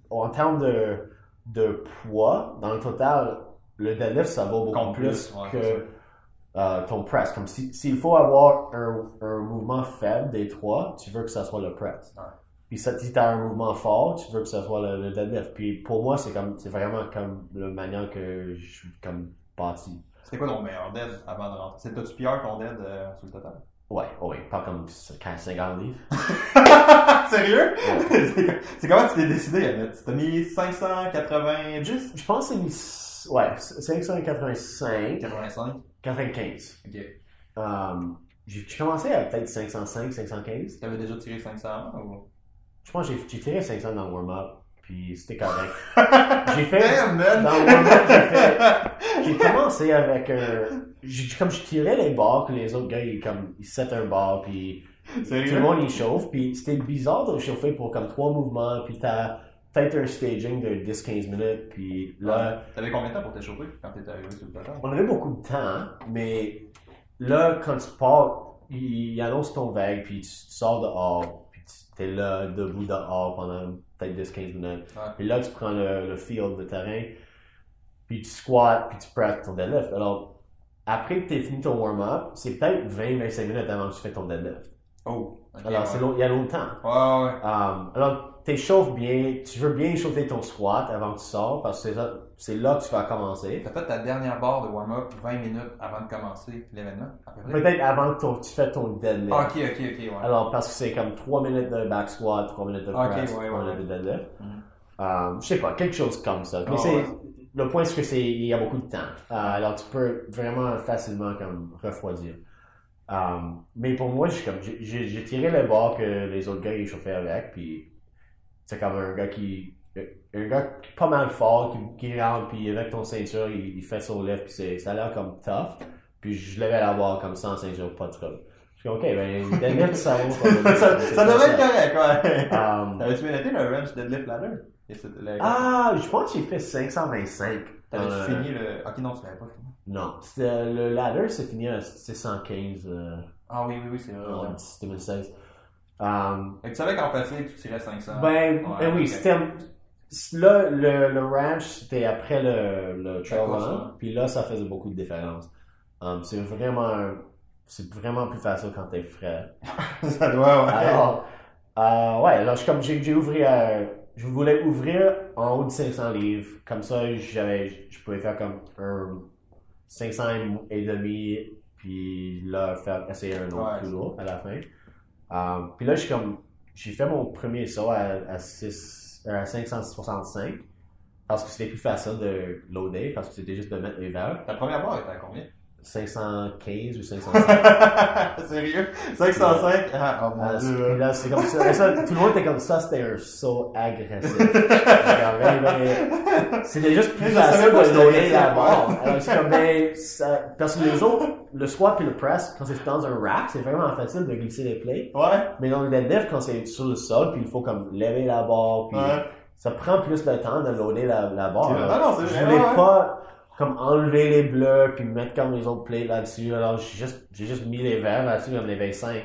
en termes de, de poids, dans le total, le deadlift, ça vaut beaucoup Compte plus, plus, ouais, que. Euh, ton press. Comme si- s'il faut avoir un, un mouvement faible des trois, tu veux que ça soit le press. Ouais. Puis ça, si t'as un mouvement fort, tu veux que ça soit le, le deadlift. Puis pour moi, c'est comme, c'est vraiment comme la manière que je suis comme bâti. C'était quoi ton meilleur dead avant de rentrer? C'est t'as-tu pire ton dead euh, sur le total? Ouais, ouais, pas comme 15-50 livres. Sérieux? C'est- c'est comment tu t'es décidé? Tu t'as mis 590? Je pense que c'est mis, ouais, 585, 85? 95. Ok. Um, j'ai commencé à peut-être 505, 515. T'avais déjà tiré 500 ou? Je pense que j'ai tiré 500 dans le warm-up. Puis c'était correct. J'ai fait, Damn, man! dans le warm-up, j'ai fait, j'ai commencé avec un, j'ai- comme je tirais les barres que les autres gars, ils, comme, ils set un bar, puis tout le monde il chauffe, puis c'était bizarre de chauffer pour comme trois mouvements, puis t'as peut-être un staging de 10-15 minutes, puis là, T'avais combien de temps pour t'échauffer quand t'étais arrivé sur le plateau? on avait beaucoup de temps, mais là, quand tu pars, il, il annonce ton vague, puis tu, tu sors dehors, tu es là, debout dehors pendant peut-être 10-15 minutes. Ouais. Puis là, tu prends le, le field de terrain, puis tu squats, puis tu presses ton deadlift. Alors, après que tu fini ton warm-up, c'est peut-être 20-25 minutes avant que tu fais ton deadlift. Oh! Alors, ouais. c'est long- il y a longtemps. Ouais, ouais. Um, alors, tu chauffes bien, tu veux bien chauffer ton squat avant que tu sors, parce que c'est là, c'est là que tu vas commencer. T'as fait ta dernière barre de warm-up 20 minutes avant de commencer l'événement? Peut-être avant que ton- tu fais ton deadlift. Ah, ok, ok, ok, ouais. Alors, parce que c'est comme 3 minutes de back squat, 3 minutes de press, ouais, 3 ouais, minutes de deadlift. Mhm. Um, je sais pas, quelque chose comme ça. Mais c'est, ouais. le point, c'est que c'est, il y a beaucoup de temps. Euh, alors, tu peux vraiment facilement comme refroidir. Um, mais pour moi, j'ai tiré le bord que les autres gars, ils chauffaient avec, puis c'est comme un gars qui, un gars pas mal fort, qui, qui rentre, puis avec ton ceinture, il, il fait son lift, puis c'est, ça a l'air comme tough. Puis je levais la barre comme ça en ceinture, pas de trouble. Je suis ok, ben, deadlift, ça vaut. ça, ça devrait être correct, ouais. Um, T'avais-tu été le range deadlift ladder? Et le- ah, je pense que j'ai fait 525. T'avais-tu Euh, fini le. Ok, non, tu l'avais pas fini. Non, c'était- le ladder, c'est fini à 615 euh, Ah oui, oui, oui, c'est vrai. en ouais. 2016. Um, Fait que tu savais qu'en fatigue, tu tirais 500. ben, Ouais, ben oui, ok. c'était. Là, le, le ranch, c'était après le, le trail run, puis là, ça faisait beaucoup de différence. Um, c'est vraiment, c'est vraiment plus facile quand t'es frais. ça doit, ouais. Alors, euh, ouais, alors je- comme j'ai ouvert, euh, je voulais ouvrir en haut de 500 livres. Comme ça, j'avais, je pouvais faire comme un 500 et demi, puis là, faire, essayer un autre Ouais, plus lourd à la fin. Euh, puis là, j'ai comme, j'ai fait mon premier saut à, à, 6, à 565, parce que c'était plus facile de loader, parce que c'était juste de mettre les valves. Ta première barre était à combien? 515 ou 505. Sérieux? 505 Ah, oh Ah, mon c'est- dieu. là, c'est comme ça. ça, Tout le monde était comme ça, c'était un saut agressif. Ben, C'était juste plus facile de donner la barre. Alors, c'est comme, ben, ça- parce que les autres, le squat puis le press, quand c'est dans un rack, c'est vraiment facile de glisser les plates. Ouais, Mais dans le deadlift, quand c'est sur le sol, puis il faut comme lever la barre, puis ouais. ça prend plus de temps de loader la, la barre. Ah Alors, non, c'est je voulais pas comme enlever les bleus puis mettre comme les autres plates là-dessus. Alors j'ai juste, j'ai juste mis les verts là-dessus comme les 25.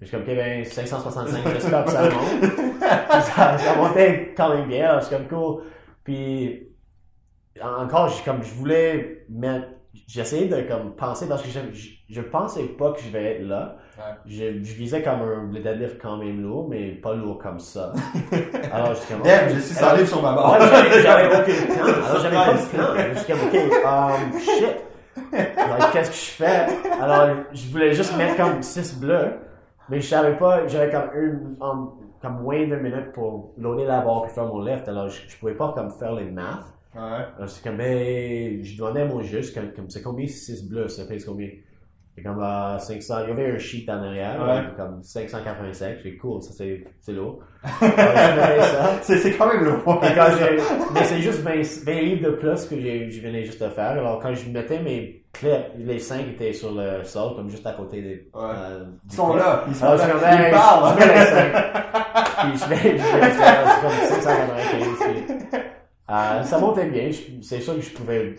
je suis comme, ok ben 565, j'espère que ça monte. Ça, ça montait quand même bien, alors je suis comme cool. Puis encore, j'ai comme je voulais mettre, j'essayais de comme penser parce que je, je, je pensais pas que je vais être là. Je, je visais comme un le deadlift quand même lourd, mais pas lourd comme ça. Alors j'étais comme, Damn, j'ai sur ma barre. Ouais, j'avais, aucun plan. Alors, j'avais pas de plan. Je suis comme, ok, um, shit. Alors, qu'est-ce que je fais? Alors, je voulais juste mettre comme 6 bleus, mais je savais pas, j'avais comme une, um, comme moins d'une minute pour loader la barre et faire mon lift. Alors, je, je pouvais pas comme faire les maths. Ouais. Alors, c'est comme, ben, je demandais à mon comme, comme c'est combien 6 bleus, ça pèse combien? C'est comme à 500, il y avait un sheet en arrière, Ouais. comme 585, j'ai cool, ça c'est, c'est lourd. C'est c'est quand même. Et quand j'ai- mais c'est juste 20, 20 livres de plus que j'ai- je venais juste de faire. Alors, quand je mettais mes clips, les 5 étaient sur le sol, comme juste à côté des. Ouais. euh, Ils sont là, ils sont Alors, là. comme, Ils parlent. je mets les 5. Puis je mets, je mets, c'est comme 595. Puis, euh, ça montait bien. C'est sûr que je pouvais.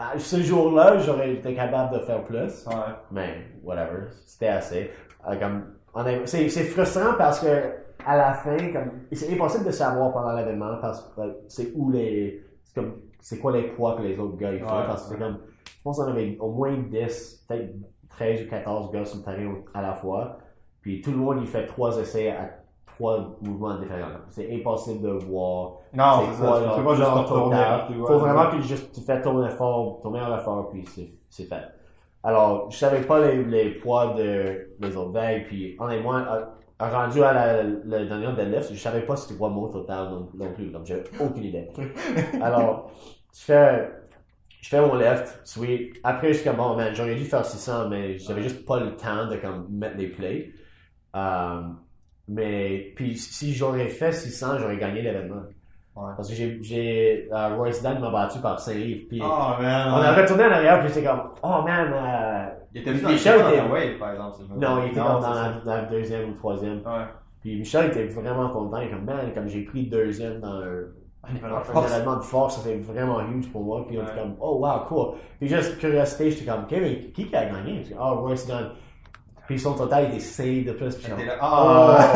À ce jour-là, j'aurais été capable de faire plus. Ouais. Mais, whatever, c'était assez. Euh, comme, c'est, c'est frustrant parce que, à la fin, comme, c'est impossible de savoir pendant l'événement parce que like, c'est où les, c'est comme, c'est quoi les poids que les autres gars ils font Ouais. parce que c'est comme, je pense qu'on avait au moins 10, peut-être 13 ou 14 gars sur le terrain à la fois. Puis tout le monde, il fait trois essais à trois mouvements différents. C'est impossible de voir Non, c'est ça. Tu peux pas juste retourner. puis Faut vraiment que juste, tu fais ton effort, ton meilleur effort, puis c'est, fait. Alors, je savais pas les, les poids de les autres vagues, puis honnêtement, euh, rendu à la, le dernier deadlift, je savais pas c'était quoi mon total non, non plus, donc j'avais aucune idée. Alors, je fais, je fais mon left, sweet. Après, je suis comme, bon, man, j'aurais dû faire 600, mais j'avais juste pas le temps de comme, mettre les plays. Euh, mais, puis si j'aurais fait 600, j'aurais gagné l'événement. Ouais. Parce que j'ai, j'ai, euh, Royce Dan m'a battu par 5 livres. Puis, Oh man. on a retourné en arrière, puis j'étais comme, oh man, euh, Il était dans Michel le était- dans wave, par exemple. le- non, il était dans la, dans la deuxième ou troisième. Ouais. Puis Michel était vraiment content, comme, man, comme j'ai pris deuxième dans un, Il fait un leur force. événement de force, ça c'était vraiment huge pour moi. Puis on Ouais. était comme, oh wow, cool. Puis juste curiosité, j'étais comme, ok, mais qui qui a gagné? Oh, Royce Dunn. Puis son total était 6 de plus. Puis là. Ah!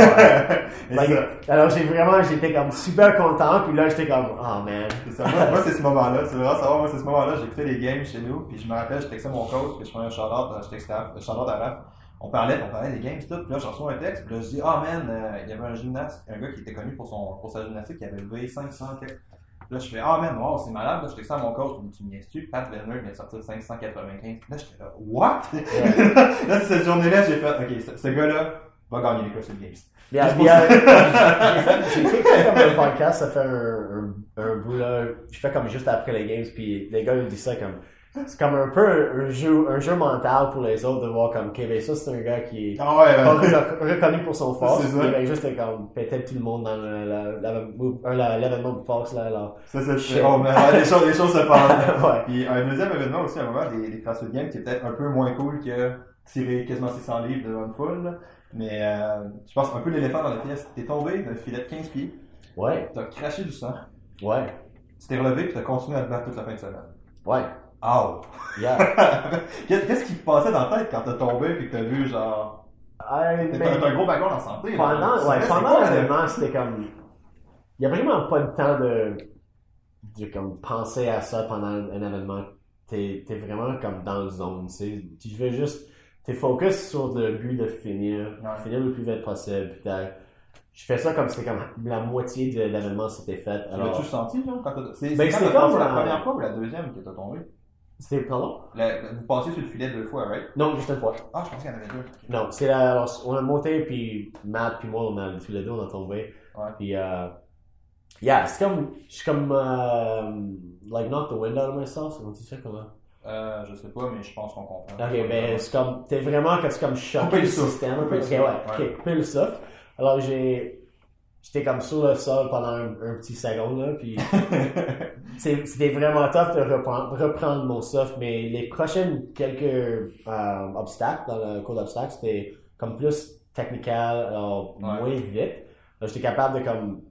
Like, ça, alors j'ai vraiment, j'étais comme super content, puis là j'étais comme, oh man. ça. Moi, moi, c'est ce moment-là. C'est vraiment savoir, moi, c'est ce moment-là. J'écoutais les games chez nous, puis je me rappelle, je textais mon coach, puis je faisais un shout-out, je textais à- shout-out à Raph. On parlait, on parlait des games, tout. Puis là, je reçois un texte, puis là, je dis, ah man, euh, il y avait un gymnaste, un gars qui était connu pour, son, pour sa gymnastique, qui avait levé 500 quelques. Là, je fais, ah man, wow, c'est malade. Là, je texte à mon coach, puis tu me niaises-tu? Pat Werner vient de sortir 595. Puis là, j'étais là, what? là, cette journée-là, j'ai fait, ok, ce, ce gars-là va gagner les CrossFit Games. Bien, bien, j'ai fait, comme un podcast, ça fait un, un, un bout là, je fais comme juste après les games, puis les gars ils disent ça comme, c'est comme un peu un, jeu, un jeu mental pour les autres de voir comme, ok, ben ça c'est un gars qui est Ah ouais, pas reconnu pour son force, C'est ça. puis ben juste comme, peut-être tout le monde dans l'événement de force là, alors. Ça, c'est Shit. les choses, les choses se passent. ouais. Puis un deuxième événement aussi, à un moment, des, des CrossFit Games qui est peut-être un peu moins cool que tirer quasiment 600 livres devant une foule. Mais euh, je pense un peu l'éléphant dans la pièce. T'es tombé d'un filet de 15 pieds, Ouais, t'as craché du sang, ouais, tu t'es relevé puis t'as continué à te battre toute la fin de semaine. ouais, Ow! yeah. Qu'est- Qu'est-ce qui te passait dans la tête quand t'as tombé puis que t'as vu genre. T'as ben- t'as un gros background en santé. Pendant, ouais, pendant l'événement, c'était comme. Il n'y a vraiment pas de temps de, de comme, penser à ça pendant un événement. T'es es vraiment comme dans le zone. tu sais. Veux juste. T'es focus sur le but de finir, Ouais. finir le plus vite possible. Puis je fais ça comme c'était comme la moitié de l'événement s'était fait. Tu Alors, L'as-tu senti, là, quand Ben, c'était comme la première fois ou la deuxième que t'as tombé? C'était pardon? La- vous passez sur le filet deux fois, right? Non, juste une fois. Ah, je pensais qu'il y en avait deux. Non, c'est la, alors, on a monté, puis Matt, puis moi, on a, tous les deux, on a tombé. Ouais. Puis, euh, yeah, c'est comme, je suis comme, euh, like, knock the wind out of myself, on dit ça comment? Euh, je sais pas, mais je pense qu'on comprend. Ok, ben, c'est comme, t'es vraiment, que c'est comme choqué le le système. Couper le Ok, souffle, ouais, ouais. ok, couper le souffle. Alors, j'ai, j'étais comme sur le sol pendant un, un petit seconde, là, puis c'était vraiment tough de reprendre, reprendre mon souffle, mais les prochaines quelques euh, obstacles dans le cours d'obstacles, c'était comme plus technical, alors Ouais. moins vite. J'étais capable de comme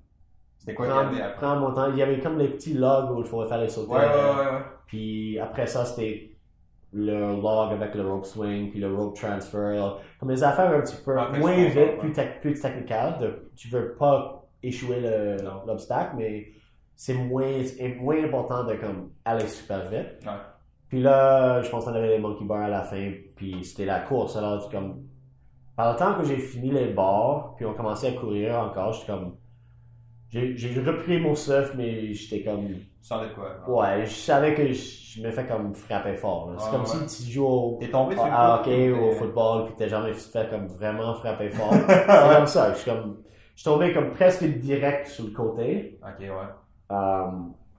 C'était quoi prendre, prendre mon temps. Il y avait comme des petits logs où il fallait faire les sauter. Ouais, ouais, ouais, ouais. Puis après ça, c'était le log avec le rope swing, puis le rope transfer. Comme des affaires un petit peu que moins vite, plus, plus technical. De, tu veux pas échouer l'obstacle, mais c'est moins, moins important de comme aller super vite. Ouais. Puis là, je pense qu'on avait les monkey bars à la fin, puis c'était la course. Alors, comme, par le temps que j'ai fini les bars, puis on commençait à courir encore, j'étais comme, j'ai repris mon surf, mais j'étais comme, Tu de quoi? ouais, je savais que je, je me fais comme frapper fort. C'est comme ouais. si tu joues au, T'es tombé sur coup, hockey ou au t'es- football, puis t'as jamais fait comme vraiment frapper fort. c'est comme ça. Je suis comme, je suis tombé comme presque direct sur le côté. Ok, ouais. Euh,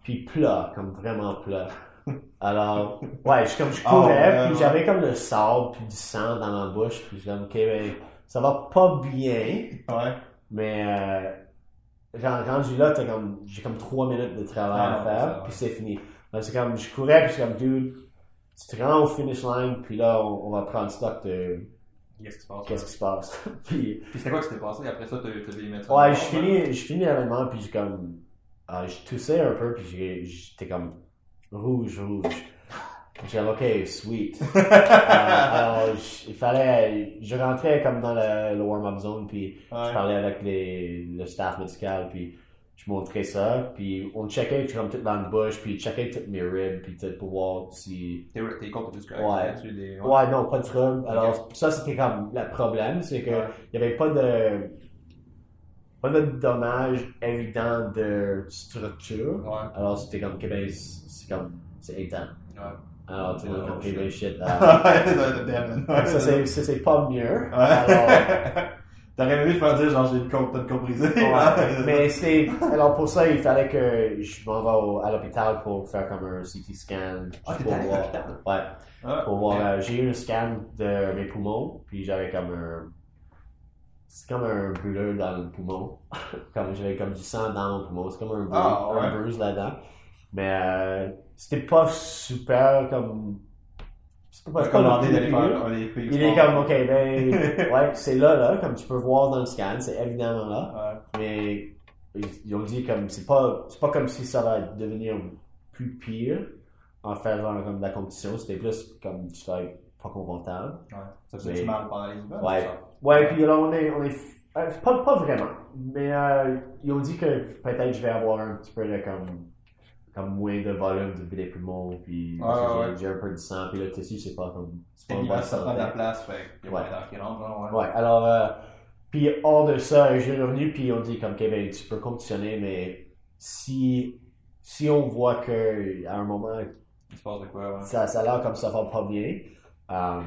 puis plat, comme vraiment plat. Alors, ouais, je, comme je Ah, courais, ouais, puis j'avais comme le sable, puis du sang dans ma bouche, puis je suis comme, ok, ben, ça va pas bien, Ouais. mais euh, rendu là, t'as comme, j'ai comme trois minutes de travail Ah, à faire, puis c'est fini. C'est comme, je courais, puis suis comme, dude, tu te rends au finish line, puis là, on, on va prendre stock de Qu'est-ce qui se passe? qu'est-ce qui se passe. puis, Puis c'était quoi qui s'était passé? Après ça, t'as t'as des mettre Ouais, je finis, je finis l'événement, puis j'ai comme. ah, je toussais un peu, puis j'ai- j'étais comme rouge, rouge. J'ai ok, sweet. Euh, alors, je- il fallait. Je rentrais comme dans le, le warm-up zone, puis je parlais avec les, le staff médical, puis je montrais ça, puis on checkait comme tout dans le bush, puis checkait toutes mes ribs, puis tout pour voir si. T'es t'es contre correct. Ouais. Ouais, non, pas de trouble. Alors, ça, c'était comme le problème, c'est que il n'y avait pas de pas de dommage évident de structure. Ouais. Alors, c'était comme, ok, ben, c'est comme, c'est éteint. Ouais. Alors, tu vois, comme, ok, shit. ça c'est ça, c'est pas mieux. T'aurais aimé faire dire, genre, j'ai une côte, t'as ouais. mais c'est, alors pour ça, il fallait que je m'en vais à l'hôpital pour faire comme un CT scan. Ah, t'es pour voir. Ouais. Ah, Pour voir, euh, j'ai eu un scan de mes poumons, puis j'avais comme un, c'est comme un brûleur dans le poumon. comme j'avais comme du sang dans mon poumon. C'est comme un Ah, ouais. un bruise là-dedans. Mais euh, c'était pas super comme. C'était Pas c'est pas commandé le d'aller faire Il est comme, ok, ben, ouais, c'est là, là, comme tu peux voir dans le scan, c'est évidemment là. Ouais. Mais ils, ont dit comme c'est pas c'est pas comme si ça va devenir plus pire en faisant comme de la compétition, c'était plus comme tu serais pas confortable. Ouais. Ça fait Mais- du mal pendant les hivers. Ouais. ça? Ouais, puis là on est on est euh, pas, pas vraiment, mais euh, ils ont dit que peut-être je vais avoir un petit peu de comme comme moins de volume du des poumons puis j'ai- ouais. un peu de sang puis là tissu c'est pas comme c'est C'est pas ça prend de la place, fait qu'il y a Ouais. qui rentre, genre, ouais. Ouais, alors, euh, puis hors de ça, j'ai revenu, puis on dit comme, ok, ben, tu peux compétitionner, mais si, si on voit que à un moment, Il se passe de quoi, ouais. ça, ça a l'air comme ça va pas bien, euh,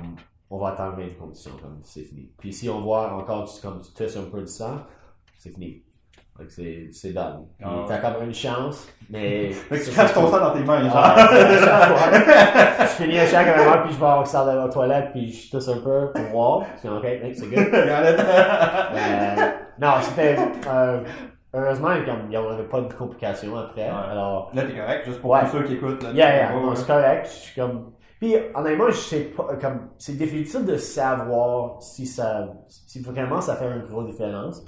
on va t'enlever de compétition, comme c'est fini. Puis si on voit encore, tu, comme tu testes un peu de sang, c'est fini. C'est, c'est done. Puis Ah t'as comme une chance, mais. Fait que tu caches ton sang dans tes mains, genre. Ah, chaque fois. je finis à chaque moment, puis je vais en salle de la toilette, puis je tousse un peu pour voir. Je dis, ok, mec, c'est good. Euh, non, c'était. Euh, heureusement, comme, il n'y avait pas de complications après. Ouais. Alors, Là, t'es correct, juste pour Ouais. tous ceux qui écoutent. Là, yeah, yeah, Ouais, non, ouais. c'est correct. Je suis comme. Puis, honnêtement, je sais pas. Comme, c'est difficile de savoir si ça. Si vraiment ça fait une grosse différence.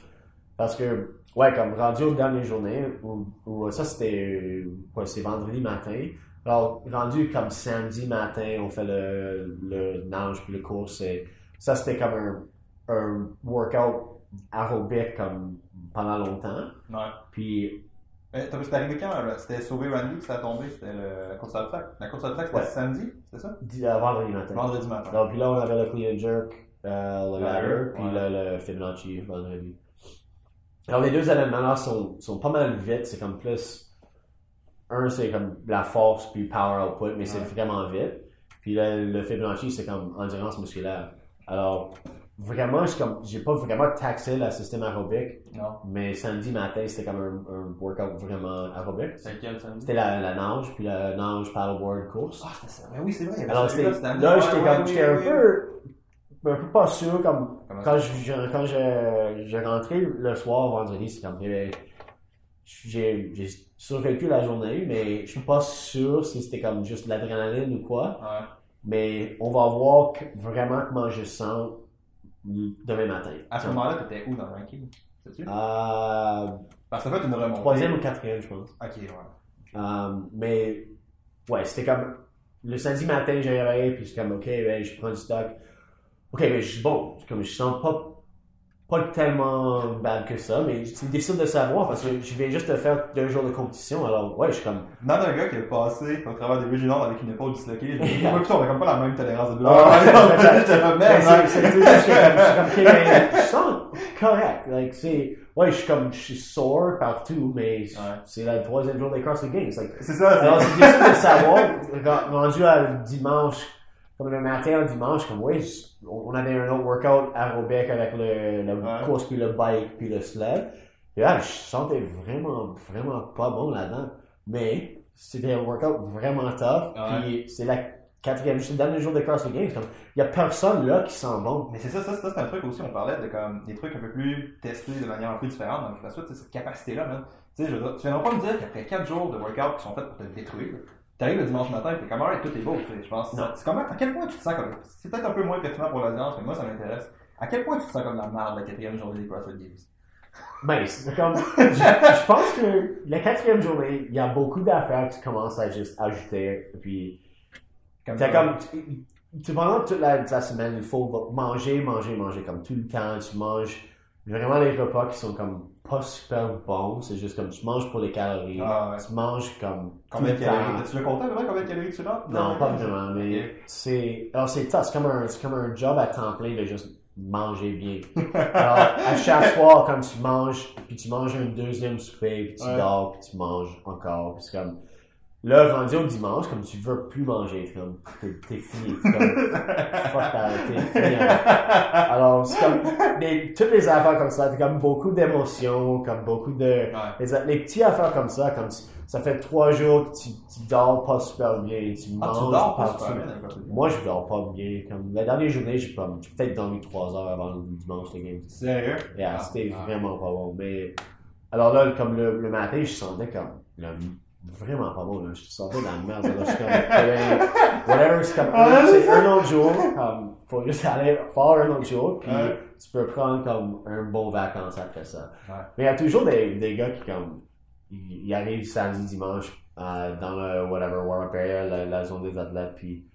Parce que, ouais, comme rendu aux dernières journées, où, où ça c'était. Quoi, c'est vendredi matin. Alors, rendu comme samedi matin, on fait le, le nage puis le cours. c'est- Ça, c'était comme un, un workout aérobique comme pendant longtemps. Ouais. Puis, t'as- C'était arrivé quand? là? C'était sauver Randy ça a tombé? C'était le- la course à obstacles? La course à obstacles, c'était Ouais. samedi? C'était ça? euh, vendredi matin. Vendredi matin. Donc, puis là, on avait le clean and jerk, euh, le Ladder, ladder, puis ouais. le, le Fibonacci vendredi. Alors, les deux éléments-là sont, sont pas mal vite. C'est comme plus. Un, c'est comme la force puis power output, mais c'est Ouais. vraiment vite. Puis le, le Fibonacci, c'est comme endurance musculaire. Alors, vraiment, j'ai comme- j'ai pas vraiment taxé le système aérobique, Non. mais samedi matin, c'était comme un, un workout vraiment aérobique. Samedi? C'était la, la nage, puis la nage paddleboard course. Ah, c'était ça. Mais oui, c'est vrai. Alors, c'était- là, j'étais ouais, comme, j'étais un peu, un peu pas sûr, comme, Comment quand je- quand je, j'ai rentré le soir, vendredi, c'est comme, ben, j'ai, j'ai survécu la journée, mais je suis pas sûr si c'était comme juste l'adrénaline ou quoi, Ouais. mais on va voir que- vraiment comment je sens demain matin. À ce moment-là, t'étais où dans le ranking? Sais-tu? Euh, Parce que ça fait une remontée. troisième ou quatrième, je pense. Ok, ouais. Euh, mais ouais, c'était comme le samedi matin, j'ai réveillé, puis c'est comme ok, ben, je prends du stock. Ok, mais je suis bon, C'est comme je sens pas pas tellement bad que ça, mais c'est difficile de savoir parce que je viens juste de faire deux jours de compétition, alors ouais, je suis comme Dans un gars qui est passé au travers des Nord avec une épaule disloquée, je me dis, moi, putain, on a comme pas la même tolérance de douleur. C'est- c'est c'est je sens correct, like c'est ouais, je suis comme je suis sore partout, mais c'est la troisième jour des CrossFit Games, C'est ça, Alors, c'est. c'est difficile de savoir, rendu à dimanche, comme le matin, le dimanche, comme oui, on avait un autre workout aérobique avec le, Ouais. course, puis le bike, puis le sled. Et là, je sentais vraiment, vraiment pas bon là-dedans. Mais c'était un workout vraiment tough. Ouais. Puis c'est la quatrième, c'est le dernier jour de CrossFit Games. Comme, il y a personne là qui sent bon. Mais c'est ça, ça, ça c'est un truc aussi, on parlait de comme des trucs un peu plus testés de manière un peu différente dans la suite, c'est cette capacité-là, man. Tu sais, je veux dire, tu viendras pas me dire qu'après 4 jours de workout qui sont faits pour te détruire, t'arrives le dimanche matin et t'es comme, alright, tout est beau, tu sais, je pense. Non. C'est comment, à quel point tu te sens comme, c'est peut-être un peu moins pertinent pour l'audience, mais moi ça m'intéresse. À quel point tu te sens comme la merde la quatrième journée des CrossFit Games? Ben, c'est comme. je, je pense que la quatrième journée, il y a beaucoup d'affaires que tu commences à juste ajouter. Puis, Comme comme. Tu, tu- pendant toute la, la semaine, il faut manger, manger, manger. Comme tout le temps, tu manges vraiment les repas qui sont comme pas super bons. C'est juste comme tu manges pour les calories. Ah, ouais. Tu manges comme. Combien de calories? T'as-tu le compté, vraiment, combien de calories tu rentres? Non, pas vraiment, mais c'est. Alors, c'est tough. C'est comme, un, c'est comme un job à temps plein de juste manger bien. Alors, à chaque soir, comme tu manges, puis tu manges un deuxième souper, puis tu Ouais. dors, puis tu manges encore, puis c'est comme. Là, rendu au dimanche, comme tu veux plus manger, comme. T'es, fini. Comme. Fuck t'es fini. Alors, c'est comme. des- toutes les affaires comme ça, t'as comme beaucoup d'émotions, comme beaucoup de. Ouais. Les, les petites affaires comme ça, comme ça fait trois jours que tu, tu dors pas super bien, tu Ah, manges tu dors pas partout. super bien dans le côté. Moi, je dors pas bien. Comme la dernière journée, j'ai pas- j'ai peut-être dormi trois heures avant le dimanche de game. Sérieux? Yeah, Ah, c'était ah. vraiment pas bon. Mais alors là, comme le, le matin, je sentais comme vraiment pas bon. Là. Je sentais dans la merde. Là. Je suis comme, whatever, c'est comme un, c'est c'est un autre jour. Comme, faut juste aller faire un autre jour. Puis Ouais. tu peux prendre comme un bon vacances après ça. Ouais. Mais il y a toujours des, des gars qui comme ils, arrivent samedi, dimanche euh, dans le whatever warm-up area, la, la zone des athlètes, puis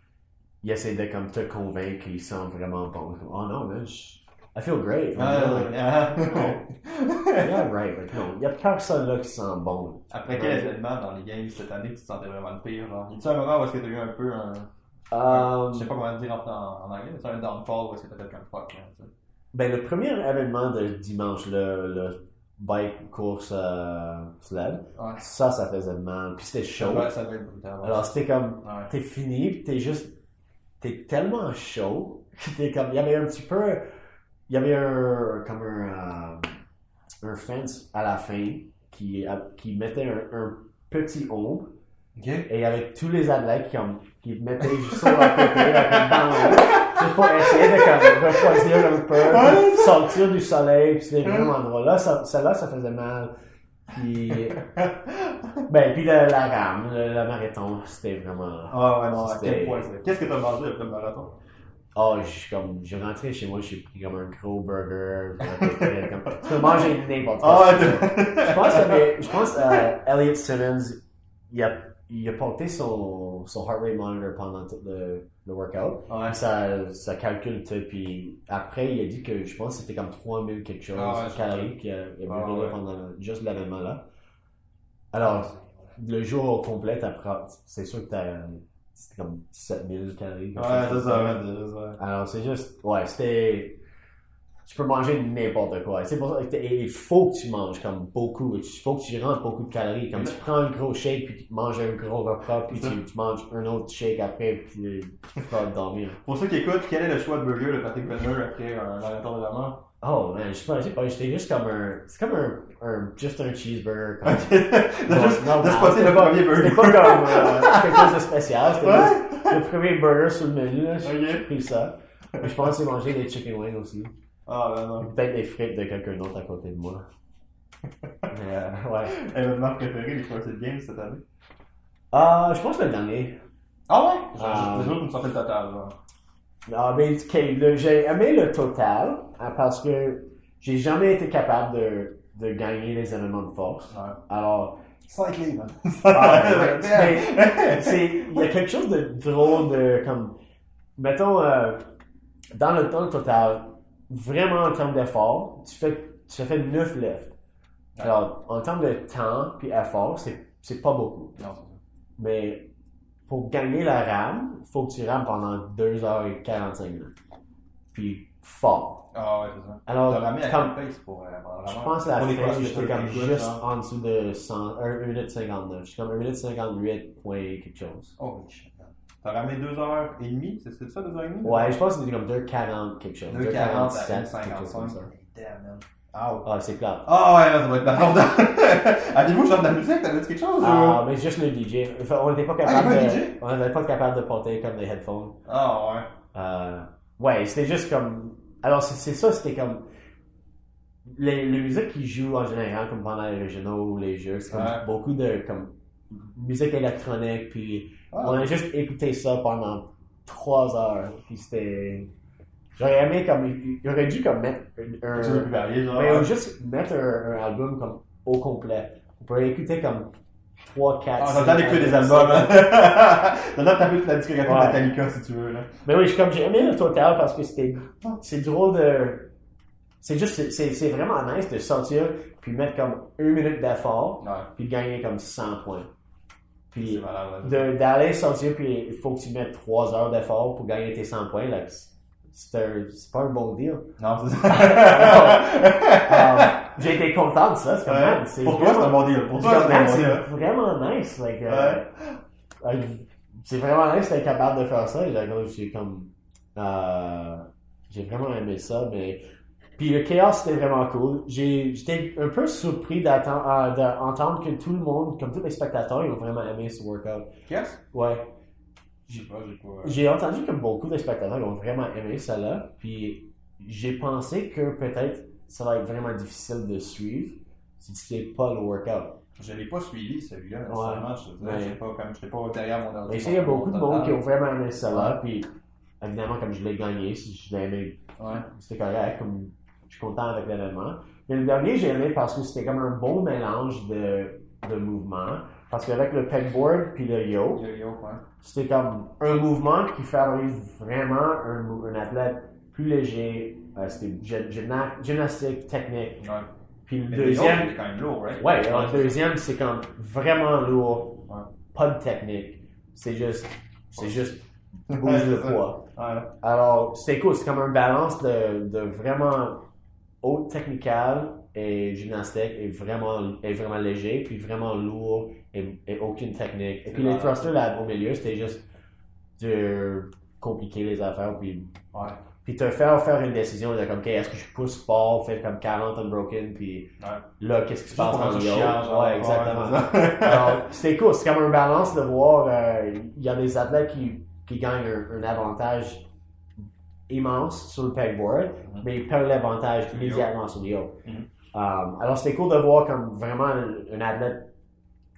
ils essaient de comme te convaincre qu'ils sont vraiment bons. Oh non, man, je- I feel great. Ah, Yeah, ouais. Ah. yeah, right. Like, non, il y a personne là qui sent bon. Après quel événement dans les games cette année que tu te sentais vraiment le pire? Genre, y a-tu un moment où est-ce que t'as eu un peu un. Euh, Je sais pas comment dire en, en, anglais, mais c'est un downfall où est-ce que t'as fait comme fuck, sais? ben, le premier événement de dimanche, le, le bike course euh, sled, Ouais. ça, ça faisait mal. Puis c'était chaud. Ouais, ça brutal. Alors c'était comme t'es fini, pis t'es juste, t'es tellement chaud, que t'es comme, il y avait un petit peu, il y avait un, comme un, euh, un fence à la fin qui, qui mettait un, un petit ombre, Ok. et il y avait tous les athlètes qui, comme, qui mettaient juste sur leur côté, là, comme dans l'ombre, juste pour essayer de, comme, refroidir un peu, puis sortir du soleil, pis c'était vraiment drôle. Là, ça, celle-là, ça faisait mal. Puis, ben, puis la, la rame, le, le marathon, c'était vraiment. Ah ouais, non, à quel point. Qu'est-ce que t'as mangé après le marathon? Oh, je comme, j'ai rentré chez moi, j'ai pris comme un gros burger. comme, manger n'importe quoi. Ah je pense, avait- je pense, euh, Elliot Simmons, il a, il a porté son, son heart rate monitor pendant tout le, le workout. Ouais. Ça, ça calcule, tu sais, puis après, il a dit que je pense que c'était comme 3000 quelque chose Ah ouais, de calories qu'il a, il a brûlé ouais. pendant juste l'événement là. Alors, le jour au complet, t'apprends- c'est sûr que t'as, c'était comme 7000 calories. Ouais, c'est ça, ouais, alors, c'est juste, ouais, c'était. Tu peux manger n'importe quoi. C'est pour ça il faut que tu manges comme beaucoup. Il faut que tu rentres beaucoup de calories. Comme tu prends un gros shake, puis tu manges un gros repas, puis tu, tu manges un autre shake après, puis tu vas dormir. Pour ceux qui écoutent, quel est le choix de burger de Patrick Brenner après un marathon de la mort? Oh man, je sais pas, je sais pas, j'étais juste comme un. C'est comme un, un. Juste un cheeseburger. Comme, juste non, de le premier burger. C'était pas comme euh, quelque chose de spécial. C'était Ouais. le premier burger sur le menu. là, J'ai pris ça. Mais je pense que j'ai mangé des chicken wings aussi. Ah, ben non. Peut-être des frites de quelqu'un d'autre à côté de moi. Mais, euh, ouais. Événement préféré des CrossFit Games cette année? Ah, je pense le dernier. Ah ouais? Ah. Je joue une sortie le total, genre. Ah, ben, le- j'ai aimé le total hein, parce que j'ai jamais été capable de, de gagner les événements de force. Ouais. Alors, ouais, mais c'est, il y a quelque chose de drôle de, comme, mettons, euh, dans le temps total, vraiment en termes d'effort, tu fais, tu fais 9 lifts. Alors, en termes de temps puis effort, c'est, c'est pas beaucoup. Non, Mais pour gagner la rame, il faut que tu rames pendant 2h45 minutes. Puis fort. Ah ouais, c'est ça. Alors, pour euh, je pense à la fin, j'étais comme juste genre? en dessous de 100, 1 minute 59. J'étais comme 1 minute 58 point quelque chose. Oh shit. T'as ramené 2h30? C'est ça, 2h30? Ouais, je pense que c'était comme 2,40 quelque chose. 2h40 à 2,47, quelque chose comme 1,55. ça. Damn, man. Ah ouais. Ah, c'est plate. Ah ouais, ça va être la Avez-vous genre de la musique? T'avais dit quelque chose? Ah, ou- mais juste le DJ. Enfin, on n'était pas Ah, capable un de, DJ? on n'était pas capable de porter comme des headphones. Ah ouais. Euh, ouais, c'était juste comme. Alors, c'est ça, c'était comme. Les, les musiques qu'ils jouent en général, comme pendant les régionaux ou les jeux, c'est comme Ouais. beaucoup de comme, musique électronique, puis on a juste écouté ça pendant trois heures, puis c'était. J'aurais aimé comme. Il aurait dû comme mettre un. un- genre. mais juste mettre un, un album comme au complet. On pourrait écouter comme 3, 4, Ah, t'as le temps d'écouter des albums, hein. Temps de taper toute la discographie de. Metallica si tu veux, là. Mais oui, je- comme j'ai aimé le total parce que c'était c'est drôle de c'est juste c'est- vraiment nice de sortir puis mettre comme une minute d'effort Ouais. puis gagner comme 100 points. C'est Puis d'aller sortir puis il faut que tu mettes 3 heures d'effort pour gagner tes 100 points c'est pas un bon deal. Non, c'est ça. j'ai été content de ça, c'est comme Ouais. c'est Pour toi, c'est un bon deal. Pour toi, c'est un bon deal. vraiment nice like euh, euh, c'est vraiment nice d'être capable de faire ça. J'ai comme- euh, j'ai vraiment aimé ça, mais Puis le chaos, c'était vraiment cool. J'étais un peu surpris d'entendre que tout le monde, comme tous les spectateurs, ils ont vraiment aimé ce workout. Qu'est-ce? Ouais. J'ai entendu que beaucoup de spectateurs ils ont vraiment aimé ça là. Puis j'ai pensé que peut-être ça va être vraiment difficile de suivre si tu fais pas le workout. Je l'ai pas suivi celui-là, nécessairement. Je Ouais. j'étais pas, comme, j'étais pas derrière mon ordinateur. Mais il y a beaucoup de monde qui ont vraiment aimé. Ouais. Puis évidemment, comme je l'ai gagné, si je l'ai aimé, Ouais. c'était correct. Comme je suis content avec l'événement. Mais le dernier, j'ai aimé parce que c'était comme un bon mélange de, de mouvements. Parce qu'avec le pegboard puis le yo, Yo, yo, ouais. c'était comme un mouvement qui favorise vraiment un, un athlète plus léger. Euh, c'était gym- gymna- gymnastique, technique. Ouais. Puis le Mais deuxième, est quand même lourd, right? ouais, alors, le deuxième, c'est comme vraiment lourd. Ouais. Pas de technique. C'est juste, c'est juste Ouais, bouge le poids. Ouais. Alors, c'était cool. C'est comme un balance de, de vraiment haute technicale et gymnastique et vraiment, et vraiment léger, puis vraiment lourd et, et aucune technique. Et puis les thrusters là au milieu, c'était juste de compliquer les affaires, puis, Ouais. Puis te faire faire une décision de comme, OK, est-ce que je pousse fort, faire comme 40 unbroken, puis Ouais. là, qu'est-ce qui se passe dans le haut? genre, Ouais, exactement. c'est cool. C'est comme un balance de voir. euh, Il y a des athlètes qui, qui gagnent un, un avantage immense sur le pegboard, Mhm. mais ils perdent l'avantage immédiatement sur le yo. Mhm. Um, alors, c'était cool de voir comme vraiment un, un athlète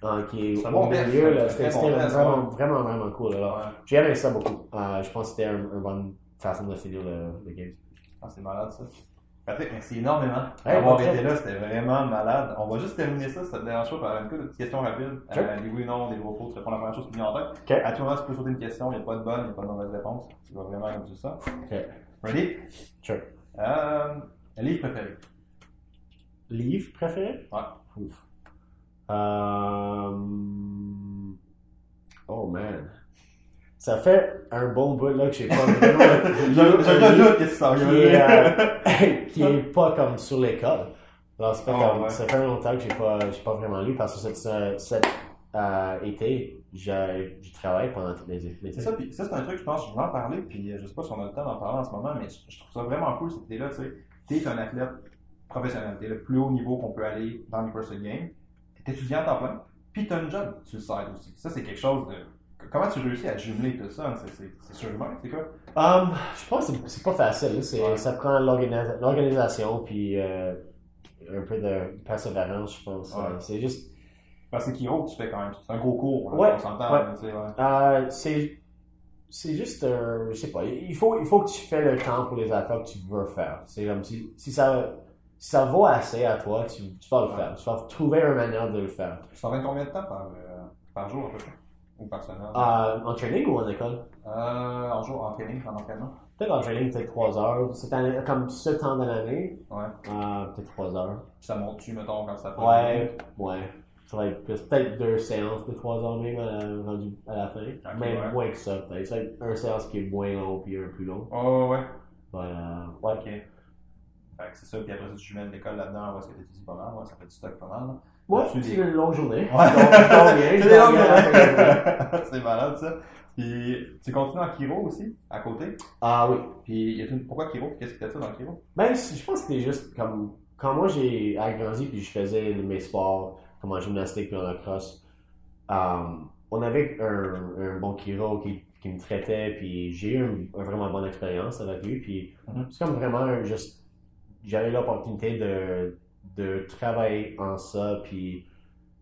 euh, qui est un au bon test, milieu. un C'était bon vraiment, vraiment, vraiment cool. Alors, Ouais. j'ai aimé ça beaucoup. Euh, je pense que c'était un- une bonne façon de finir le, le game. Ah, c'est malade ça. Patrick, merci énormément Hey, d'avoir bon été là, c'était vraiment malade. On va juste terminer ça, ça te dérange pas, par une couple de petites questions rapides. Sure. Euh, des oui ou non, des gros faux, tu réponds à la première chose qui vient en tête. Ok. À tout moment, tu peux sauter une question, il n'y a pas de bonne, il n'y a pas de mauvaise réponse. Tu vas vraiment comme ça. Ok. Ready? Sure. Euh, livre préféré? Livre préféré? Ouais. Ouf. Euh, Oh man. Ça fait un bon bout là que j'ai pas ça qui est, pas comme sur l'école. Alors, ça fait, Oh, comme, ouais. ça fait longtemps que j'ai pas, j'ai pas vraiment lu parce que cet, ce- cet euh, été, j'ai j'ai travaillé pendant tout l'été. C'est ça, puis ça, c'est un truc, je pense, je voulais en parler, puis euh, je sais pas si on a le temps d'en parler en ce moment, mais je, je trouve ça vraiment cool cette idée-là, tu sais. T'es un athlète professionnel, t'es le plus haut niveau qu'on peut aller dans les CrossFit Games, t'es étudiant à temps plein, puis t'as une job sur le side aussi. Ça, c'est quelque chose de. Comment tu réussis à jumeler tout ça? C'est- surhumain, c'est quoi? Um, je pense que c'est- pas facile. C'est, Ouais. Ça prend l'organisation puis euh, un peu de persévérance, je pense. Ouais. Euh, C'est juste. Parce que Kiro, tu fais quand même. C'est un gros cours, là, Ouais, on s'entend. Euh, c'est, c'est juste un. Je sais pas. Il faut, il faut que tu fais le temps pour les affaires que tu veux faire. C'est comme si, si ça. Si ça vaut assez à toi, tu, tu vas le faire. Tu vas trouver une manière de le faire. Tu t'en combien de temps par, euh, par jour, à peu près? Ou? Euh, en training ou en école? Euh, en jour, en training, en entraînement? Peut-être en training, peut-être 3 heures. Année, comme ce temps de l'année, Ouais. euh, peut-être 3 heures. Ça monte-tu, mettons, quand ça fait? Ouais, ouais. Ça va être plus- peut-être deux séances de 3 heures même à la, rendu à la fin. Ok, même ouais. moins que ça, peut-être. Ça va être un séance qui est moins long puis un plus long. Oh, ouais. Voilà. Ouais. Ok. Fait que c'est ça, puis après ça, tu mènes l'école là-dedans, est-ce que tu étudies pas mal, ouais, ça fait du stock pas mal. là. Ouais, As-tu c'est une longue journée. Ouais. C'est des longues journées. C'est malade ça. Puis tu continues en Kiro aussi, à côté? Ah oui. Puis y a-tu une- pourquoi Kiro? Qu'est-ce que t'as ça dans Kiro? Ben, je pense que c'était juste comme. Quand moi j'ai agrandi puis je faisais mes sports, comme en gymnastique puis en lacrosse, euh, on avait un, un bon chiro qui, qui me traitait, puis j'ai eu un, un vraiment bonne expérience avec lui. Puis Mhm. c'est comme vraiment juste. J'avais l'opportunité de, de travailler en ça, puis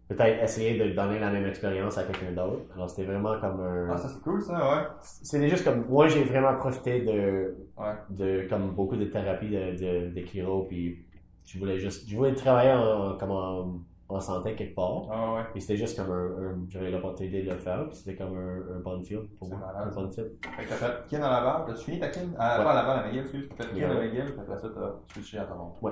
peut-être essayer de donner la même expérience à quelqu'un d'autre. Alors c'était vraiment comme un. Ah, ça c'est cool ça, ouais. C'était juste comme moi j'ai vraiment profité de Ouais. de comme beaucoup de thérapie de de, de chiro puis je voulais juste je voulais travailler en comme en, en santé quelque part Ah, ouais. et c'était juste comme un, un- j'avais l'opportunité de le faire puis c'était comme un, un bon feel pour moi malade, un bon fit Fait que t'as fait Kin à Laval, t'as fini ta Kin? Ah, Ouais. pas à Laval, à McGill, excuse. T'as fait Kin à McGill, puis après ça, t'as switché à Toronto. Ouais.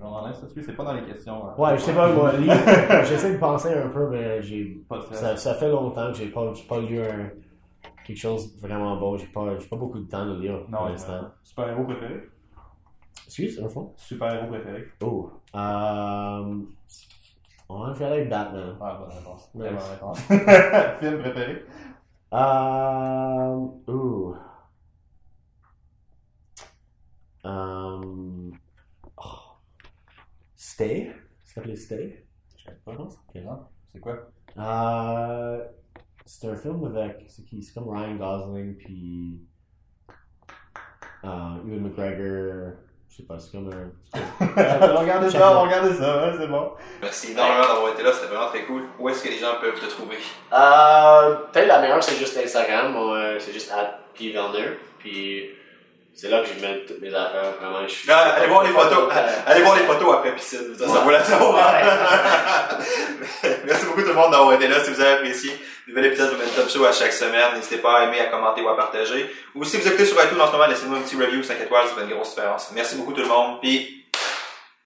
On laisse là-dessus, c'est pas dans les questions. hein. ouais je sais pas moi j'essaie de penser un peu mais j'ai ça, ça fait longtemps que j'ai pas j'ai pas lu un, quelque chose de vraiment bon j'ai pas j'ai pas beaucoup de temps de lire pour Non, l'instant Super héros préféré? excuse un fond? Super héros préféré? oh euh, ouais je vais aller avec Batman Ah, bonne réponse. Bonne réponse. Film préféré? Um, ooh. Um, Stay. Ça s'appelait Stay. Je sais pas. C'est quoi? Euh, c'est un film avec. C'est qui? C'est comme Ryan Gosling, puis. Euh, Ewan McGregor. Je sais pas, c'est comme un. regardez ça, on regardez ça, ouais, c'est bon. Merci énormément d'avoir été là, c'était vraiment très cool. Où est-ce que les gens peuvent te trouver? Euh, peut-être la meilleure, c'est juste Instagram. Euh, c'est juste at. Puis c'est là que je mets toutes mes affaires. Vraiment, je suis. Ah, allez voir les photos. Euh, Allez voir les photos après piscine. Ça, ça Ouais. vaut la peine. Ouais. Merci beaucoup tout le monde d'avoir été là. Si vous avez apprécié, nouvel épisode de Momentum Show à chaque semaine. N'hésitez pas à aimer, à commenter ou à partager. Ou si vous écoutez sur iTunes en ce moment, laissez-nous un petit review 5 étoiles, ça fait une grosse différence. Merci beaucoup tout le monde. Puis